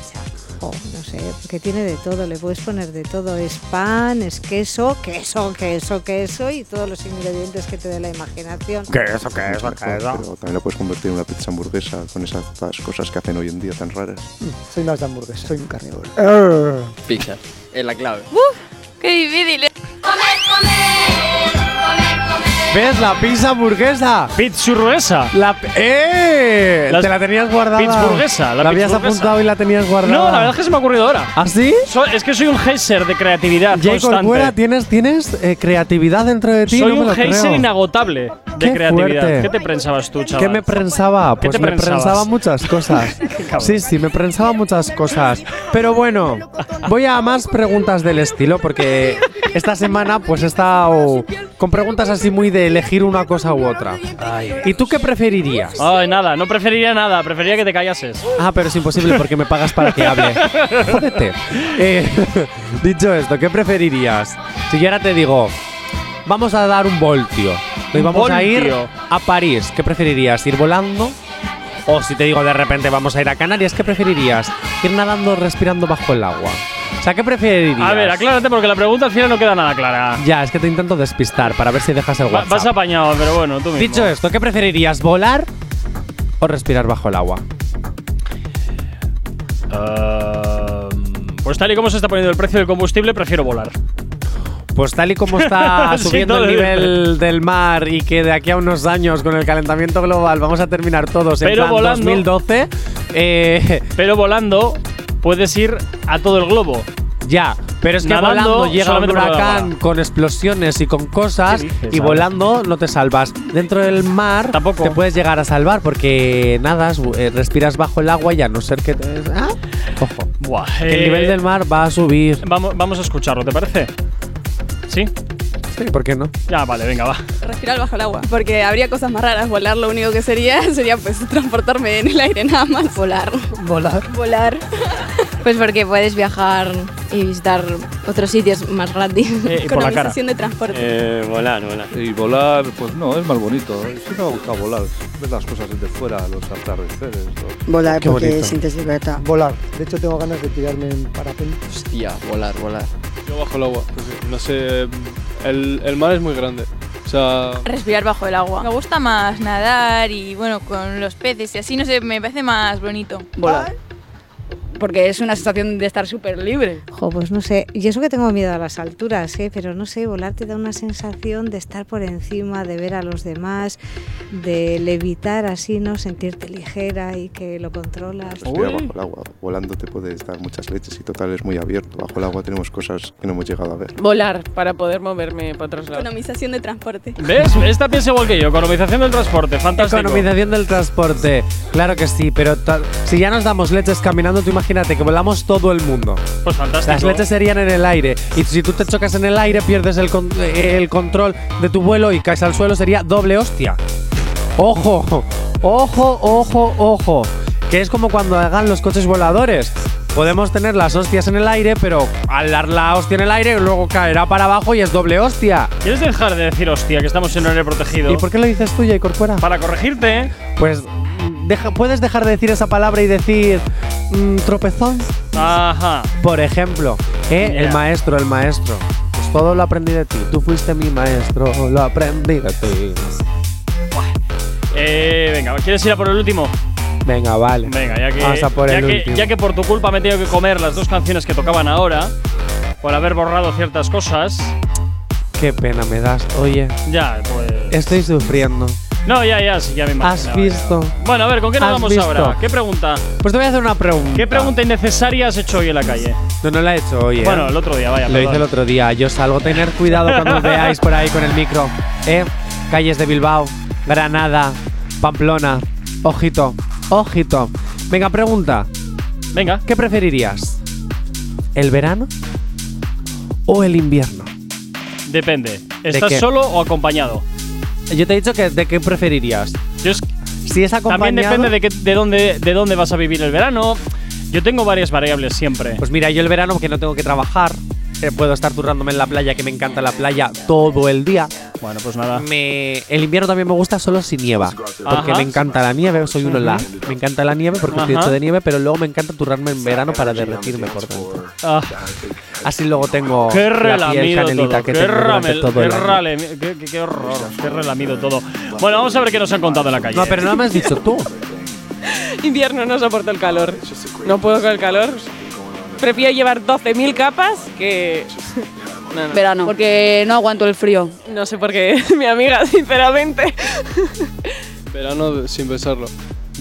Oh, no sé, porque tiene de todo, le puedes poner de todo. Es pan, es queso, queso, queso, queso y todos los ingredientes que te dé la imaginación. Queso, queso, Pero también lo puedes convertir en una pizza hamburguesa con esas cosas que hacen hoy en día tan raras. Soy más de hamburguesa, soy un carnívoro. Pizza, es la clave. Qué difícil. ¿eh? ¿Ves la pizza hamburguesa? Pizzurruesa. La ¡Eh! Las- te la tenías guardada. Pizzburguesa, la habías pizzburguesa. apuntado y la tenías guardada. No, la verdad es que se me ha ocurrido ahora. ¿Ah, sí? So- es que soy un geyser de creatividad Jay constante. Corcuera, ¿tienes, tienes eh, creatividad dentro de ti? Soy no un geyser inagotable de Qué creatividad. fuerte. ¿Qué te pensabas tú, chaval? ¿Qué me prensaba? ¿Qué Pues te me prensaba muchas <laughs> cosas. sí, sí, me prensaba muchas cosas. Pero bueno, voy a más preguntas del estilo porque esta semana pues he estado con preguntas así muy de elegir una cosa u otra. ¿Y tú qué preferirías? Ay, nada, no preferiría nada, preferiría que te callases. Ah, pero es imposible porque me pagas para que hable. Jódete. Eh, <laughs> dicho esto, ¿qué preferirías? Si yo ahora te digo, vamos a dar un voltio y Un vamos a ir a París, ¿qué preferirías? ¿Ir volando? O si te digo de repente vamos a ir a Canarias, ¿qué preferirías? ¿Ir nadando o respirando bajo el agua? O sea, ¿qué preferirías? A ver, aclárate porque la pregunta al final no queda nada clara. Ya, es que te intento despistar para ver si dejas el Va- WhatsApp. vas apañado, pero bueno, tú mismo. Dicho esto, ¿qué preferirías? ¿Volar o respirar bajo el agua? Ah, pues tal y como se está poniendo el precio del combustible, prefiero volar. Pues tal y como <laughs> está subiendo el nivel del mar y que de aquí a unos años con el calentamiento global vamos a terminar todos en Pero plan volando. 2012, eh, Pero volando puedes ir a todo el globo. ya. Pero es que Nadando, volando llega un huracán con explosiones y con cosas ¿Qué dices, y volando no te salvas. Dentro del mar Tampoco. te puedes llegar a salvar porque nadas, eh, respiras bajo el agua y a no ser que te... ¿Ah? Ojo. Buah, Que el eh, nivel del mar va a subir. Vamos, vamos a escucharlo, ¿te parece? ¿Sí? Sí, ¿por qué no? Ya, vale, venga, va. Respirar bajo el agua. Porque habría cosas más raras. Volar lo único que sería <laughs> sería pues transportarme en el aire nada más. Volar. Volar. Volar. <laughs> Pues porque puedes viajar y visitar otros sitios más gratis. Eh, y por la cara. De transporte. Eh, volar, volar. Y volar, pues no, es más bonito. Sí me ha gustado volar. Ver las cosas desde fuera, los atardeceres. los- Volar Qué porque bonito. sientes libertad. Volar. De hecho, tengo ganas de tirarme en parapente. Hostia, volar, volar. Yo bajo el agua. pues, no sé, el, el mar es muy grande. O sea, Respirar bajo el agua. Me gusta más nadar y bueno, con los peces y así, no sé, me parece más bonito. Volar. Porque es una sensación de estar súper libre. Jo, pues no sé. Y eso que tengo miedo a las alturas, ¿eh? pero no sé, volar te da una sensación de estar por encima, de ver a los demás, de levitar así, ¿no? Sentirte ligera y que lo controlas. Respira bajo el agua. Volando te puedes dar muchas leches y total es muy abierto. Bajo el agua tenemos cosas que no hemos llegado a ver. Volar para poder moverme para otros lados. Economización de transporte. ¿Ves? Esta piensa igual que yo. Economización del transporte, fantástico. Economización del transporte. Claro que sí, pero si ya nos damos leches caminando, tú imagínate que volamos todo el mundo. Pues fantástico. Las leches serían en el aire. Y si tú te chocas en el aire, pierdes el, con- eh, el control de tu vuelo y caes al suelo, sería doble hostia. Ojo, ojo, ojo, ojo. Que es como cuando hagan los coches voladores. Podemos tener las hostias en el aire, pero al dar la hostia en el aire, luego caerá para abajo y es doble hostia. ¿Quieres dejar de decir hostia, que estamos en horario protegido? ¿Y por qué lo dices tú, Jay Corcuera? Para corregirte, ¿eh? Pues deja- puedes dejar de decir esa palabra y decir mm, tropezón. Ajá. Por ejemplo, ¿eh? Ya. el maestro, el maestro. Pues todo lo aprendí de ti. Tú fuiste mi maestro, lo aprendí de ti. Eh, venga, ¿quieres ir a por el último? Venga, vale. Venga, ya que, Vamos a por ya, el que, último. ya que por tu culpa me he tenido que comer las dos canciones que tocaban ahora, por haber borrado ciertas cosas, Qué pena me das. Oye, ya, pues. estoy sufriendo. No, ya, ya, sí, ya me imagino. ¿Has visto? Bueno, a ver, ¿con qué nos ¿Has vamos visto? ahora? ¿Qué pregunta? Pues te voy a hacer una pregunta. ¿Qué pregunta innecesaria has hecho hoy en la calle? No, no la he hecho hoy, ¿eh? Bueno, el otro día, vaya. Lo perdón. hice el otro día. Yo salgo. Tener cuidado cuando os veáis por ahí con el micro. ¿Eh? Calles de Bilbao, Granada, Pamplona. Ojito, ojito. Venga, pregunta. Venga. ¿Qué preferirías? ¿El verano o el invierno? Depende. ¿Estás solo o acompañado? Yo te he dicho que de qué preferirías. Yo es- Si es acompañado. También depende de, qué- de, dónde, de dónde vas a vivir el verano. Yo tengo varias variables siempre. Pues mira, yo el verano, porque no tengo que trabajar, eh, puedo estar turrándome en la playa, que me encanta la playa todo el día. Bueno, pues nada. Me, el invierno también me gusta solo si nieva. Porque Ajá. me encanta la nieve, soy uno la. Me encanta la nieve porque estoy Ajá. hecho de nieve, pero luego me encanta turrarme en verano para derretirme por dentro. Ah, Así luego tengo qué la piel relamido canelita todo. que Qué, tengo durante ramel- todo qué el año. ralemi- qué- qué- qué horror. Qué relamido todo. Bueno, vamos a ver qué nos han contado en la calle. No, pero no me has dicho tú. Invierno no soporto el calor. No puedo con el calor. Prefiero llevar 12.000 capas que. No, no. Verano, porque no aguanto el frío. No sé por qué, <laughs> mi amiga, sinceramente. Verano sin pensarlo.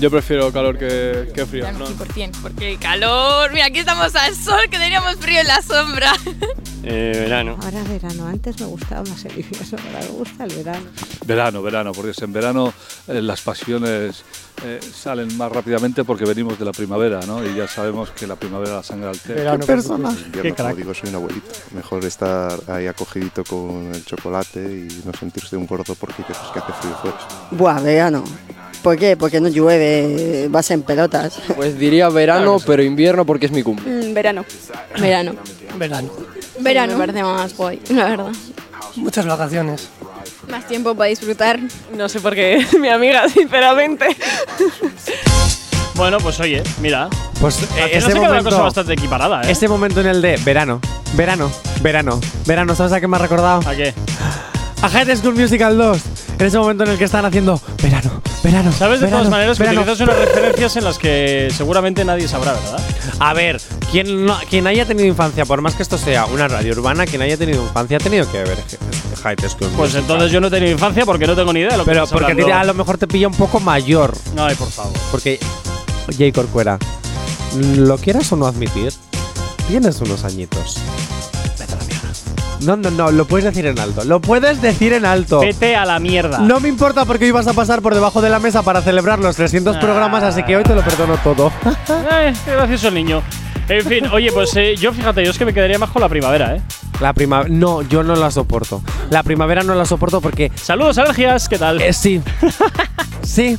Yo prefiero calor que, que frío. Verano, ¿no? 100%, porque el calor. Mira, aquí estamos al sol, que teníamos frío en la sombra. <laughs> Eh, verano. Ahora verano, antes me gustaba más el invierno, ahora me gusta el verano. Verano, verano, porque es en verano eh, las pasiones eh, salen más rápidamente porque venimos de la primavera, ¿no? Y ya sabemos que la primavera la sangre altera. Verano, supuesto. En invierno, como digo, soy un abuelito. Mejor estar ahí acogidito con el chocolate y no sentirse un gordo porque dices que hace frío fuera. Buah, verano. ¿Por qué? Porque no llueve, vas en pelotas. Pues diría verano, pero invierno porque es mi cumple. Mm, verano. Verano. Verano. Verano. Me parece más guay, la verdad. Muchas vacaciones. Más tiempo para disfrutar. No sé por qué, <laughs> mi amiga, sinceramente. Bueno, pues oye, mira. Pues eh, final ese se queda una momento, cosa bastante equiparada, ¿eh? ese momento en el de verano, verano, verano, verano, ¿sabes a qué me ha recordado? ¿A qué? A High School Musical 2. En ese momento en el que están haciendo verano, verano. Sabes de verano, todas maneras que verano. utilizas unas referencias en las que seguramente nadie sabrá, ¿verdad? A ver, quien, no- quien haya tenido infancia, por más que esto sea una radio urbana, quien haya tenido infancia ha tenido que ver High School Pues Musical. entonces yo no he tenido infancia porque no tengo ni idea de lo que Pero estás porque hablando. a lo mejor te pilla un poco mayor. Ay, por favor. Porque, Jay Corcuera, ¿lo quieras o no admitir? Tienes unos añitos. No, no, no, lo puedes decir en alto. Lo puedes decir en alto. Vete a la mierda. No me importa porque hoy vas a pasar por debajo de la mesa para celebrar los 300 Ah. programas, así que hoy te lo perdono todo. <laughs> Eh, qué gracioso el niño. En fin, oye, pues eh, yo fíjate, yo es que me quedaría más con la primavera, ¿eh? La primavera. No, yo no la soporto. La primavera no la soporto porque. Saludos, alergias, ¿qué tal? Eh, sí. <laughs> sí.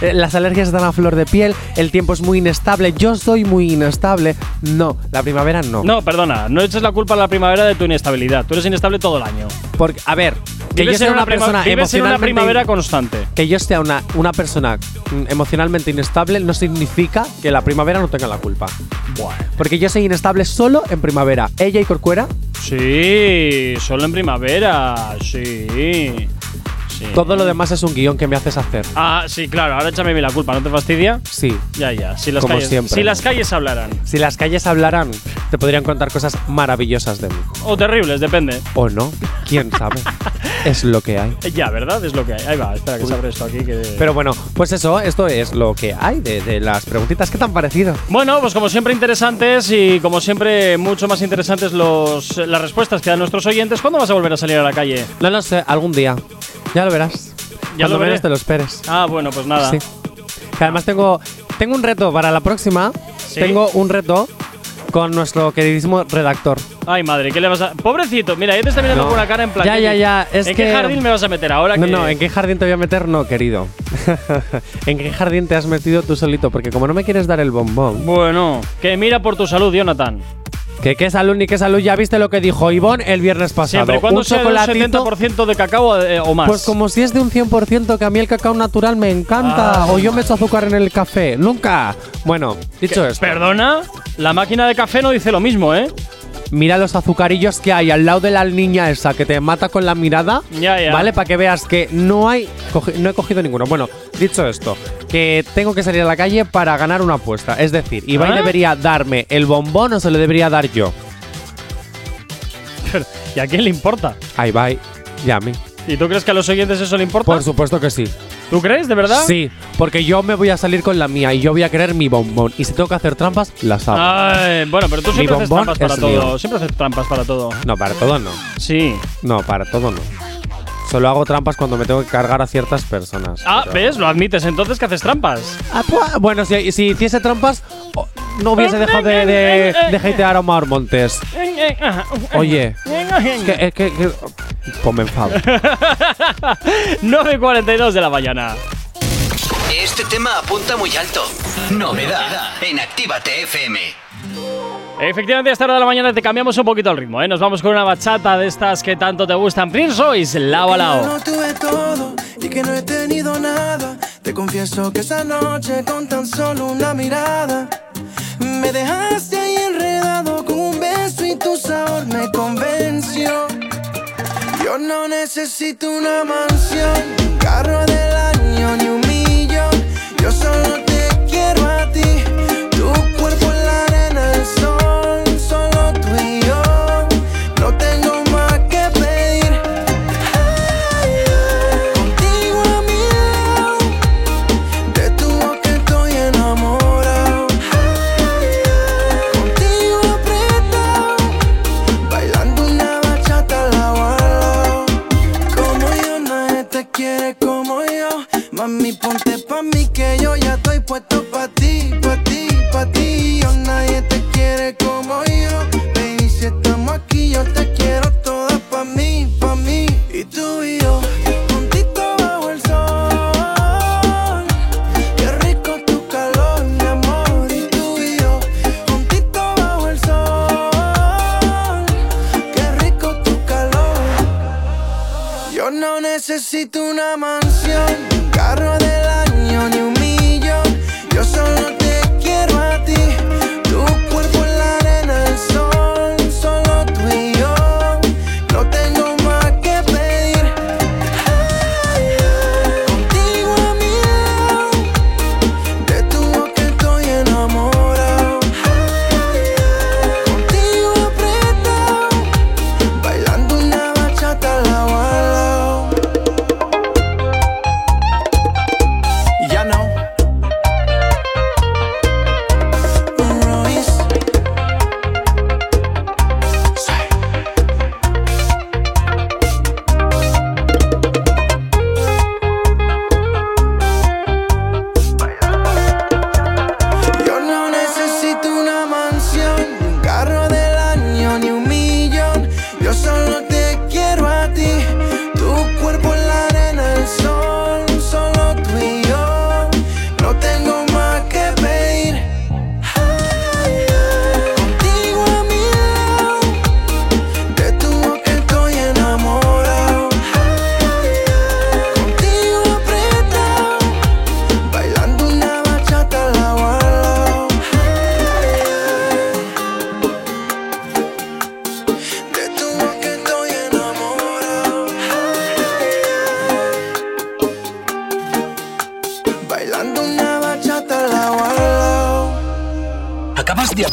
Las alergias están a flor de piel, el tiempo es muy inestable, yo soy muy inestable. No, la primavera no. No, perdona, no eches la culpa a la primavera de tu inestabilidad. Tú eres inestable todo el año. Porque, a ver, que yo sea una, persona vives en una emocionalmente primavera constante. Que yo sea una, una persona mm, emocionalmente inestable no significa que la primavera no tenga la culpa. Porque yo soy inestable solo en primavera. Ella y Corcuera, Sí, solo en primavera, sí. Todo lo demás es un guion que me haces hacer. Ah, sí, claro, ahora échame a mí la culpa, ¿no te fastidia? Sí. Ya, ya, si las, Como calles, siempre. si las calles hablaran. Si las calles hablaran, te podrían contar cosas maravillosas de mí. O terribles, depende. O no, quién sabe. <laughs> es lo que hay. Ya, ¿verdad? Es lo que hay. Ahí va, espera que se abre esto aquí. Que... Pero bueno, pues eso, esto es lo que hay de, de las preguntitas. ¿Qué te han parecido? Bueno, pues como siempre interesantes y como siempre mucho más interesantes los, las respuestas que dan nuestros oyentes. ¿Cuándo vas a volver a salir a la calle? No lo sé, algún día. Ya lo verás. Ya Cuando lo veré. menos te lo esperes. Ah, bueno, pues nada. Sí. Que además tengo, tengo un reto para la próxima. ¿Sí? Tengo un reto con nuestro queridísimo redactor. Ay, madre, ¿qué le vas a...? Pobrecito, mira, ya te está mirando No. con una cara en plan... Ya, ¿qué- ya, ya, es ¿En que- qué jardín me vas a meter ahora? No, que- no, ¿en qué jardín te voy a meter? No, querido. <laughs> ¿En qué jardín te has metido tú solito? Porque como no me quieres dar el bombón. Bueno, que mira por tu salud, Jonathan. Que qué salud ni qué salud, ya viste lo que dijo Ivonne el viernes pasado. Siempre cuando un sea de un chocolatito, 70% de cacao eh, o más. Pues como si es de un 100%, que a mí el cacao natural me encanta. Ah. o yo me echo azúcar en el café. Nunca. Bueno, dicho esto. Perdona, la máquina de café no dice lo mismo, ¿eh? Mira los azucarillos que hay al lado de la niña esa que te mata con la mirada. Ya, ya. ¿Vale? Para que veas que no hay. no he cogido ninguno. Bueno, dicho esto, que tengo que salir a la calle para ganar una apuesta. Es decir, Ibai ¿Ah? debería darme el bombón o se lo debería dar yo. ¿Y a quién le importa? A Ibai y a mí. ¿Y tú crees que a los oyentes eso le importa? Por supuesto que sí. ¿Tú crees, de verdad? Sí, porque yo me voy a salir con la mía y yo voy a querer mi bombón. Y si tengo que hacer trampas, las hago. Ay, bueno, pero tú Mi siempre haces trampas para todo. mío. Siempre haces trampas para todo. No, para todo no. Sí. No, para todo no. Solo hago trampas cuando me tengo que cargar a ciertas personas. Ah, Pero- ¿ves? Lo admites entonces que haces trampas. Ah, pues, bueno, si, si hiciese trampas, no hubiese dejado de, de, de hatear a Omar Montes. Oye, es que, es que, que- pues me enfado. <laughs> 9.42 de la mañana. Este tema apunta muy alto. Novedad en Actívate FM. Efectivamente, a esta hora de la mañana te cambiamos un poquito el ritmo, ¿eh? Nos vamos con una bachata de estas que tanto te gustan. Prince Royce, lao a lao. no tuve todo y que no he tenido nada. Te confieso que esa noche con tan solo una mirada me dejaste ahí enredado con un beso y tu sabor me convenció. Yo no necesito una mansión, un carro del año ni un millón. Yo solo te quiero a ti, puesto pa' ti, pa' ti, pa' ti. Yo nadie te quiere como yo. Baby, si estamos aquí, yo te quiero toda pa' mí, pa' mí. Y tú y yo, juntito bajo el sol. Qué rico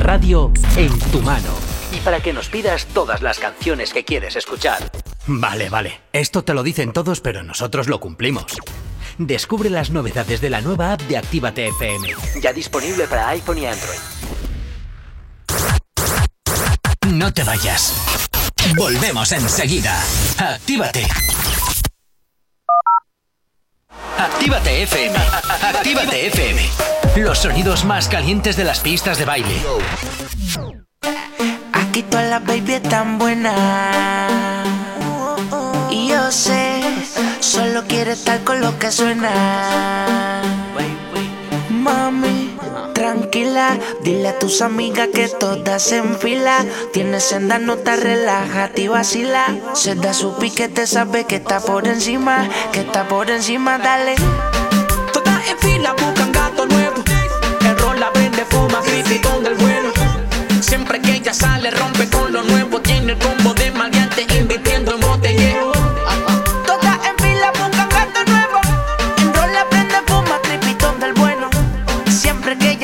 radio en tu mano. Y para que nos pidas todas las canciones que quieres escuchar. Vale, vale. Esto te lo dicen todos, pero nosotros lo cumplimos. Descubre las novedades de la nueva app de Actívate FM. Ya disponible para iPhone y Android. No te vayas. Volvemos enseguida. Actívate. Actívate FM. Actívate FM. Los sonidos más calientes de las pistas de baile. Aquí todas las baby están buenas. Y yo sé, solo quiere estar con lo que suena. Mami, tranquila, dile a tus amigas que todas se enfila. Tienes senda, no te relájate y vacila. Se da su piquete, sabe que está por encima, que está por encima, dale. Todas en fila buscan gato nuevo.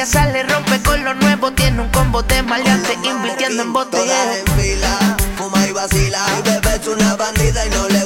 Sale, rompe con lo nuevo. Tiene un combo de maleante, invirtiendo en fila, fuma y vacila. Mi bebé es una bandida y no le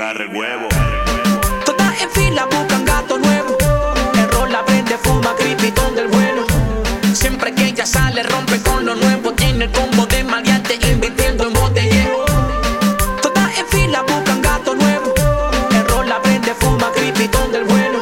el huevo Todas en fila buscan gato nuevo. El rol la vende, fuma, cripitón del bueno. Siempre que ella sale, rompe con lo nuevo. Tiene el combo de maleante, invirtiendo en botellero. Todas en fila buscan gato nuevo. El rol la vende, fuma, cripitón del bueno.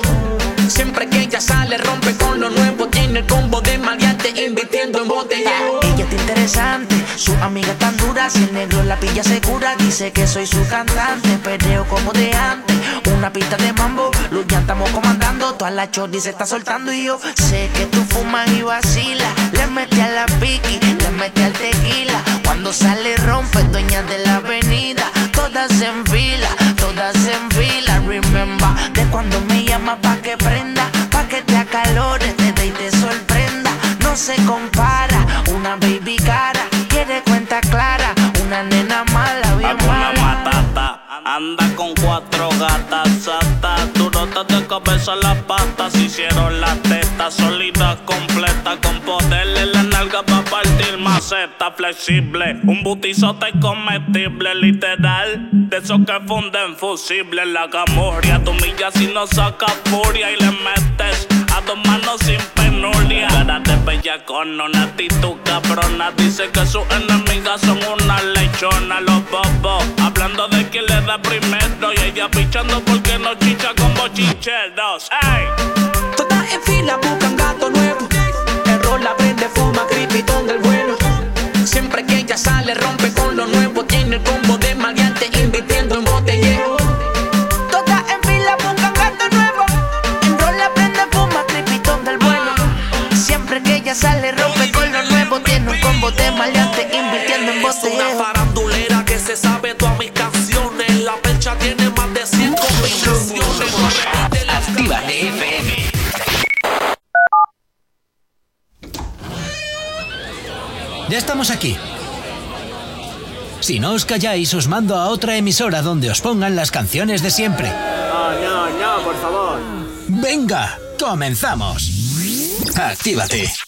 Siempre que ella sale, rompe con lo nuevo. Tiene el combo de maleante, invirtiendo en botellero. Ella está interesante, su amiga tan dura, si el negro la pilla segura, dice que soy su cantante, perreo como de antes, una pista de mambo, ya estamos comandando, toda la chordi se está soltando y yo sé que tú fumas y vacilas, le mete a la piqui, le mete al tequila, cuando sale rompe, dueña de la avenida, todas en fila, todas en fila, remember, de cuando me llama pa' que prenda, pa' que te acalores, te dé y te sorprenda, no se compara, anda con cuatro gatas satas, durotas de cabeza las patas, hicieron las tetas sólidas completas con poder en la nalga para partir maceta. Flexible, un butizote comestible literal, de esos que funden fusible, la camorria, tu milla si no saca furia y le metes a dos manos sin penuria. Cara de bella con una actitud cabrona, dice que sus enemigas son una lechona, los bobos, hablando de quién le da primero y ella pichando porque no chicha con bochincheros. ¡Ey! Todas en fila buscan gato nuevo. El rol la vende, fuma, cripitón del bueno. Siempre que ella sale, rompe con lo nuevo. Tiene el combo que sale, rompe con lo nuevo. Tiene un combo de maleante, invirtiendo en Es una farandulera que se sabe todas mis canciones. La percha tiene más de 100 combinaciones. Actívate FM. Ya estamos aquí. Si no os calláis, os mando a otra emisora donde os pongan las canciones de siempre. No, no, no, por favor. Venga, comenzamos. Actívate.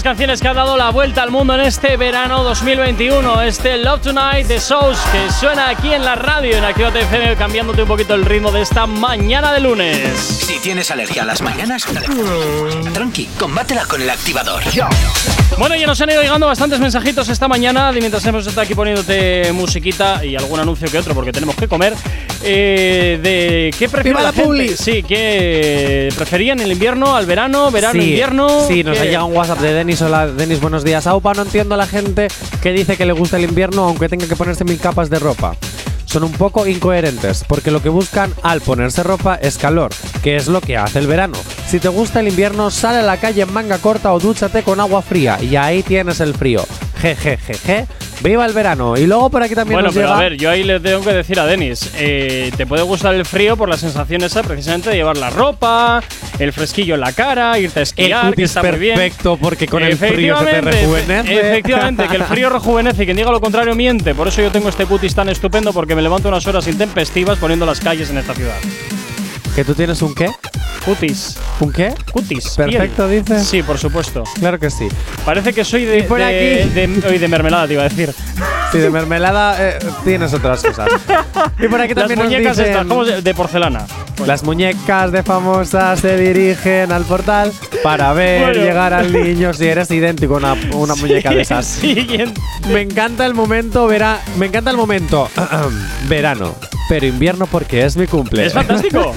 Esas canciones que ha dado la vuelta al mundo en este verano 2021, este Love Tonight de Souls que suena aquí en la radio en Actívate FM cambiándote un poquito el ritmo de esta mañana de lunes. Si tienes alergia a las mañanas, tranqui, combátela con el activador. Bueno, ya nos han ido llegando bastantes mensajitos esta mañana y mientras hemos estado aquí poniéndote musiquita y algún anuncio que otro porque tenemos que comer. eh, de qué prefiere ¡Viva la, gente? Sí, ¿qué preferían el invierno al verano, verano, sí, invierno? Sí, nos ¿Qué? ha llegado un WhatsApp de Denis. Hola, Denis, buenos días. Aupa, no entiendo a la gente que dice que le gusta el invierno aunque tenga que ponerse mil capas de ropa. Son un poco incoherentes, porque lo que buscan al ponerse ropa es calor, que es lo que hace el verano. Si te gusta el invierno, sale a la calle en manga corta o dúchate con agua fría, y ahí tienes el frío. Jejejeje. ¡Viva el verano! Y luego por aquí también Bueno, nos pero llega... a ver, yo ahí le tengo que decir a Denis, eh, te puede gustar el frío por la sensación esa precisamente de llevar la ropa, el fresquillo en la cara, irte a esquiar, que cutis está muy bien. perfecto, porque con el frío se te rejuvenece. Efectivamente, que el frío <laughs> rejuvenece y quien diga lo contrario miente. Por eso yo tengo este cutis tan estupendo porque me levanto unas horas intempestivas poniendo las calles en esta ciudad. ¿Que tú tienes un qué? Cutis. ¿Un qué? Cutis. Perfecto, piel. dices. Sí, por supuesto. Claro que sí. Parece que soy de, por de, aquí. de- de mermelada, te iba a decir. Sí, de mermelada eh, tienes otras cosas. Y por aquí Las también nos muñecas dicen- estas, ¿cómo se- de porcelana. Las muñecas de famosas se dirigen al portal para ver Bueno. llegar al niño si eres idéntico a una, una <laughs> muñeca de esas. Siguiente. Me encanta el momento vera me encanta el momento <clears throat> verano, pero invierno porque es mi cumple. Es fantástico.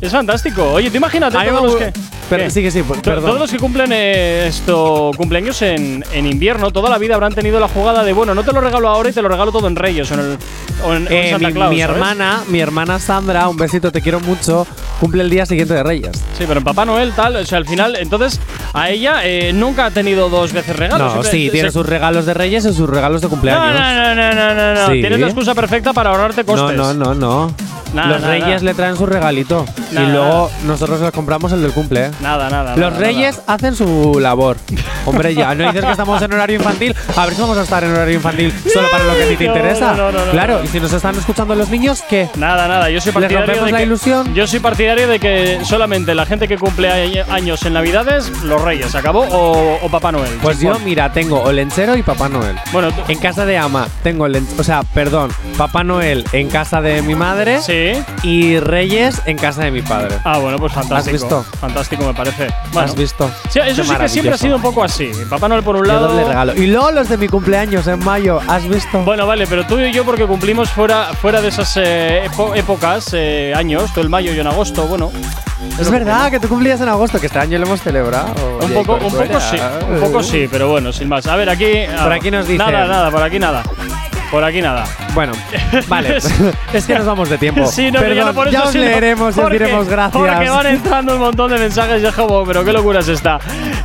es fantástico. Oye, imagínate todos los que. Pero- sí que sí, pues, perdón. Todos los que cumplen eh, esto cumpleaños en, en invierno, toda la vida habrán tenido la jugada de bueno, no te lo regalo ahora y te lo regalo todo en Reyes o en, el, o en, o en Eh, Santa mi, Claus. mi ¿sabes? hermana, mi hermana Sandra, un besito, te quiero mucho, cumple el día siguiente de Reyes. Sí, pero en Papá Noel tal, o sea, al final, entonces a ella eh, nunca ha tenido dos veces regalos. No, sí, tiene sus regalos de Reyes y sus regalos de cumpleaños. no, no, no, no, no, no. Sí. Tienes la excusa perfecta para ahorrarte costes. No, no, no, no. Nada, Los nada, Reyes nada. le traen su regalito y luego nosotros le compramos el del cumple. ¿eh? Nada, nada. Los Reyes hacen su labor. Hombre, ya no dices que estamos en horario infantil. A ver si vamos a estar en horario infantil solo para lo que a ti te No, interesa. no, no, no, claro, y si nos están escuchando los niños, ¿qué? Nada, nada. Yo soy ¿Les partidario rompemos de la que, ilusión? Yo soy partidario de que solamente la gente que cumple años en Navidades, los Reyes, acabó o, o Papá Noel. Pues Sí, yo, mira, tengo o lenchero y Papá Noel. Bueno, En casa de Ama tengo o sea, perdón, Papá Noel en casa de mi madre Sí. Y Reyes en casa de mi padre. Ah, bueno, pues fantástico. visto? Fantástico me parece. Bueno, ¿Has visto? sí, eso Qué sí que siempre ha sido un poco así. Papá Noel por un lado. doble regalo. Y luego los de mi cumpleaños en mayo, ¿has visto? Bueno, vale, pero tú y yo porque cumplimos fuera, fuera de esas eh, épocas, eh, años, tú en mayo y yo en agosto, bueno. es verdad que tú cumplías en agosto, que este año lo hemos celebrado. Un Oye, poco, un poco sí, un poco sí, pero bueno, sin más. A ver, aquí. Por aquí nos dicen- Nada, nada, por aquí nada. Por aquí nada. Bueno, <laughs> vale. Es- <laughs> es que nos vamos de tiempo. Sí, no, Perdón, por eso, ya os leeremos y os porque- diremos gracias. Porque van entrando un montón de mensajes y es como, pero qué locura es esta.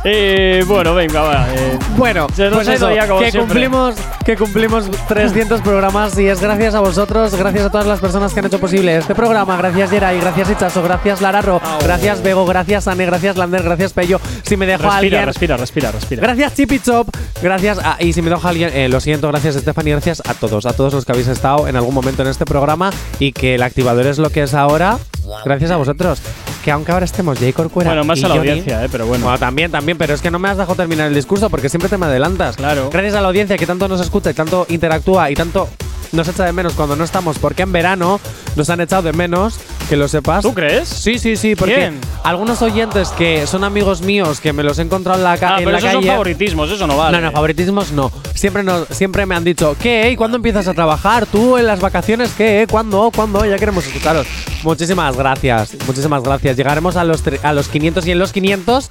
Eh, bueno, venga, va. eh, Bueno, Se nos pues eso, ya como que siempre. cumplimos, que cumplimos 300 programas y es gracias a vosotros, gracias a todas las personas que han hecho posible este programa. Gracias Geray, gracias Ichazo, gracias Lararro, gracias Bego, gracias Ane, gracias Lander, gracias Pello. Si me dejo respira, alguien, respira, respira, respira. Gracias Chippy Chop, gracias a, y si me dejo alguien, eh, lo siento, gracias Stephanie, gracias a todos, a todos los que habéis estado en algún momento en este programa y que el activador es lo que es ahora, gracias a vosotros. Que aunque ahora estemos Jay Corcuera Bueno, más y a la Johnny- audiencia, eh, pero bueno. Bueno, también, también, pero es que no me has dejado terminar el discurso porque siempre te me adelantas. Claro. Gracias a la audiencia que tanto nos escucha y tanto interactúa y tanto nos echa de menos cuando no estamos, porque en verano nos han echado de menos, que lo sepas. ¿Tú crees? Sí, sí, sí, porque ¿Quién? algunos oyentes que son amigos míos que me los he encontrado en la, ca- Ah, en pero la esos calle. son favoritismos, eso no vale. No, no, favoritismos no. Siempre, no, siempre me han dicho, ¿qué? ¿Y cuándo empiezas a trabajar? ¿Tú en las vacaciones qué? ¿Cuándo? ¿Cuándo? Ya queremos escucharos. Muchísimas gracias, muchísimas gracias. Llegaremos a los, a los 500 y en los 500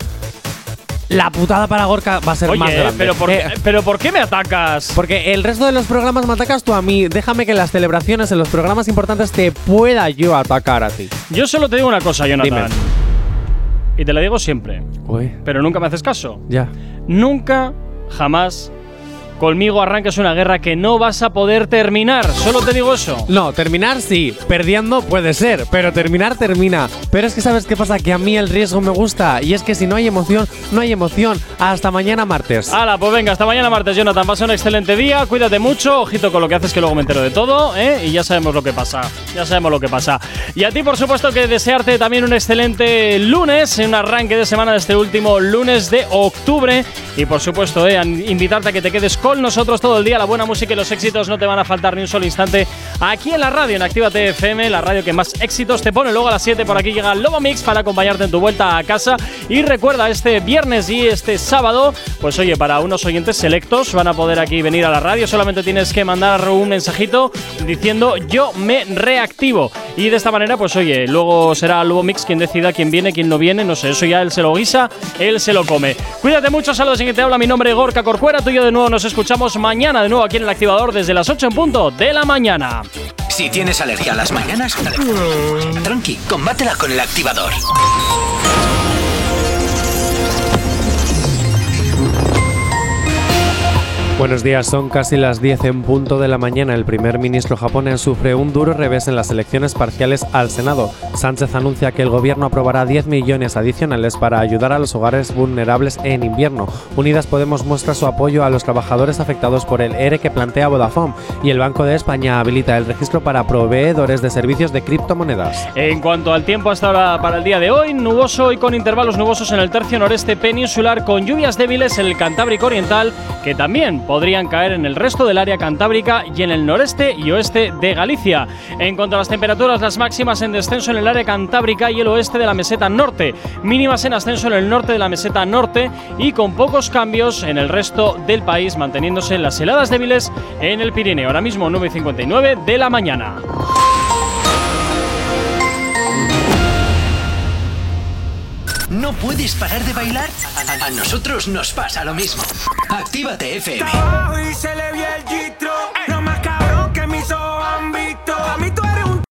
la putada para Gorka va a ser Oye, más grande. pero ¿por, Eh, qué, pero ¿por qué me atacas? porque el resto de los programas me atacas tú a mí. Déjame que en las celebraciones, en los programas importantes, te pueda yo atacar a ti. Yo solo te digo una cosa, Jonathan. Dime. Y te la digo siempre. Uy, Pero nunca me haces caso. ya. Nunca, jamás conmigo arranques una guerra que no vas a poder terminar. Solo te digo eso. No, terminar sí, perdiendo puede ser, pero terminar termina. Pero es que sabes qué pasa, que a mí el riesgo me gusta y es que si no hay emoción, no hay emoción. Hasta mañana martes. Hala, pues venga, hasta mañana martes, Jonathan. Pasa un excelente día, cuídate mucho, ojito con lo que haces que luego me entero de todo, ¿eh? Y ya sabemos lo que pasa, ya sabemos lo que pasa. Y a ti, por supuesto, que desearte también un excelente lunes, un arranque de semana de este último lunes de octubre. Y por supuesto, ¿eh? invitarte a que te quedes con nosotros todo el día. La buena música y los éxitos no te van a faltar ni un solo instante aquí en la radio, en Actívate FM, la radio que más éxitos te pone. Luego a las 7 por aquí llega Lobo Mix para acompañarte en tu vuelta a casa. Y recuerda, este viernes y este sábado, pues oye, para unos oyentes selectos van a poder aquí venir a la radio. Solamente tienes que mandar un mensajito diciendo yo me reactivo. Y de esta manera, pues oye, luego será Lobo Mix quien decida quién viene, quién no viene. No sé, eso ya él se lo guisa, él se lo come. Cuídate mucho, saludos en que te habla. Mi nombre es Gorka Corcuera. Tú y yo de nuevo nos escuchamos mañana de nuevo aquí en el activador desde las 8 en punto de la mañana. Si tienes alergia a las mañanas, tranqui, combátela con el activador. Buenos días, son casi las 10 en punto de la mañana. El primer ministro japonés sufre un duro revés en las elecciones parciales al Senado. Sánchez anuncia que el gobierno aprobará 10 millones adicionales para ayudar a los hogares vulnerables en invierno. Unidas Podemos muestra su apoyo a los trabajadores afectados por el ERE que plantea Vodafone y el Banco de España habilita el registro para proveedores de servicios de criptomonedas. En cuanto al tiempo hasta ahora para el día de hoy, nuboso y con intervalos nubosos en el tercio noreste peninsular, con lluvias débiles en el Cantábrico Oriental, que también podrían caer en el resto del área cantábrica y en el noreste y oeste de Galicia. En cuanto a las temperaturas, las máximas en descenso en el área cantábrica y el oeste de la meseta norte, mínimas en ascenso en el norte de la meseta norte y con pocos cambios en el resto del país, manteniéndose las heladas débiles en el Pirineo. Ahora mismo 9.59 de la mañana. ¿No puedes parar de bailar? A, nosotros nos pasa lo mismo. Actívate FM. Y se le el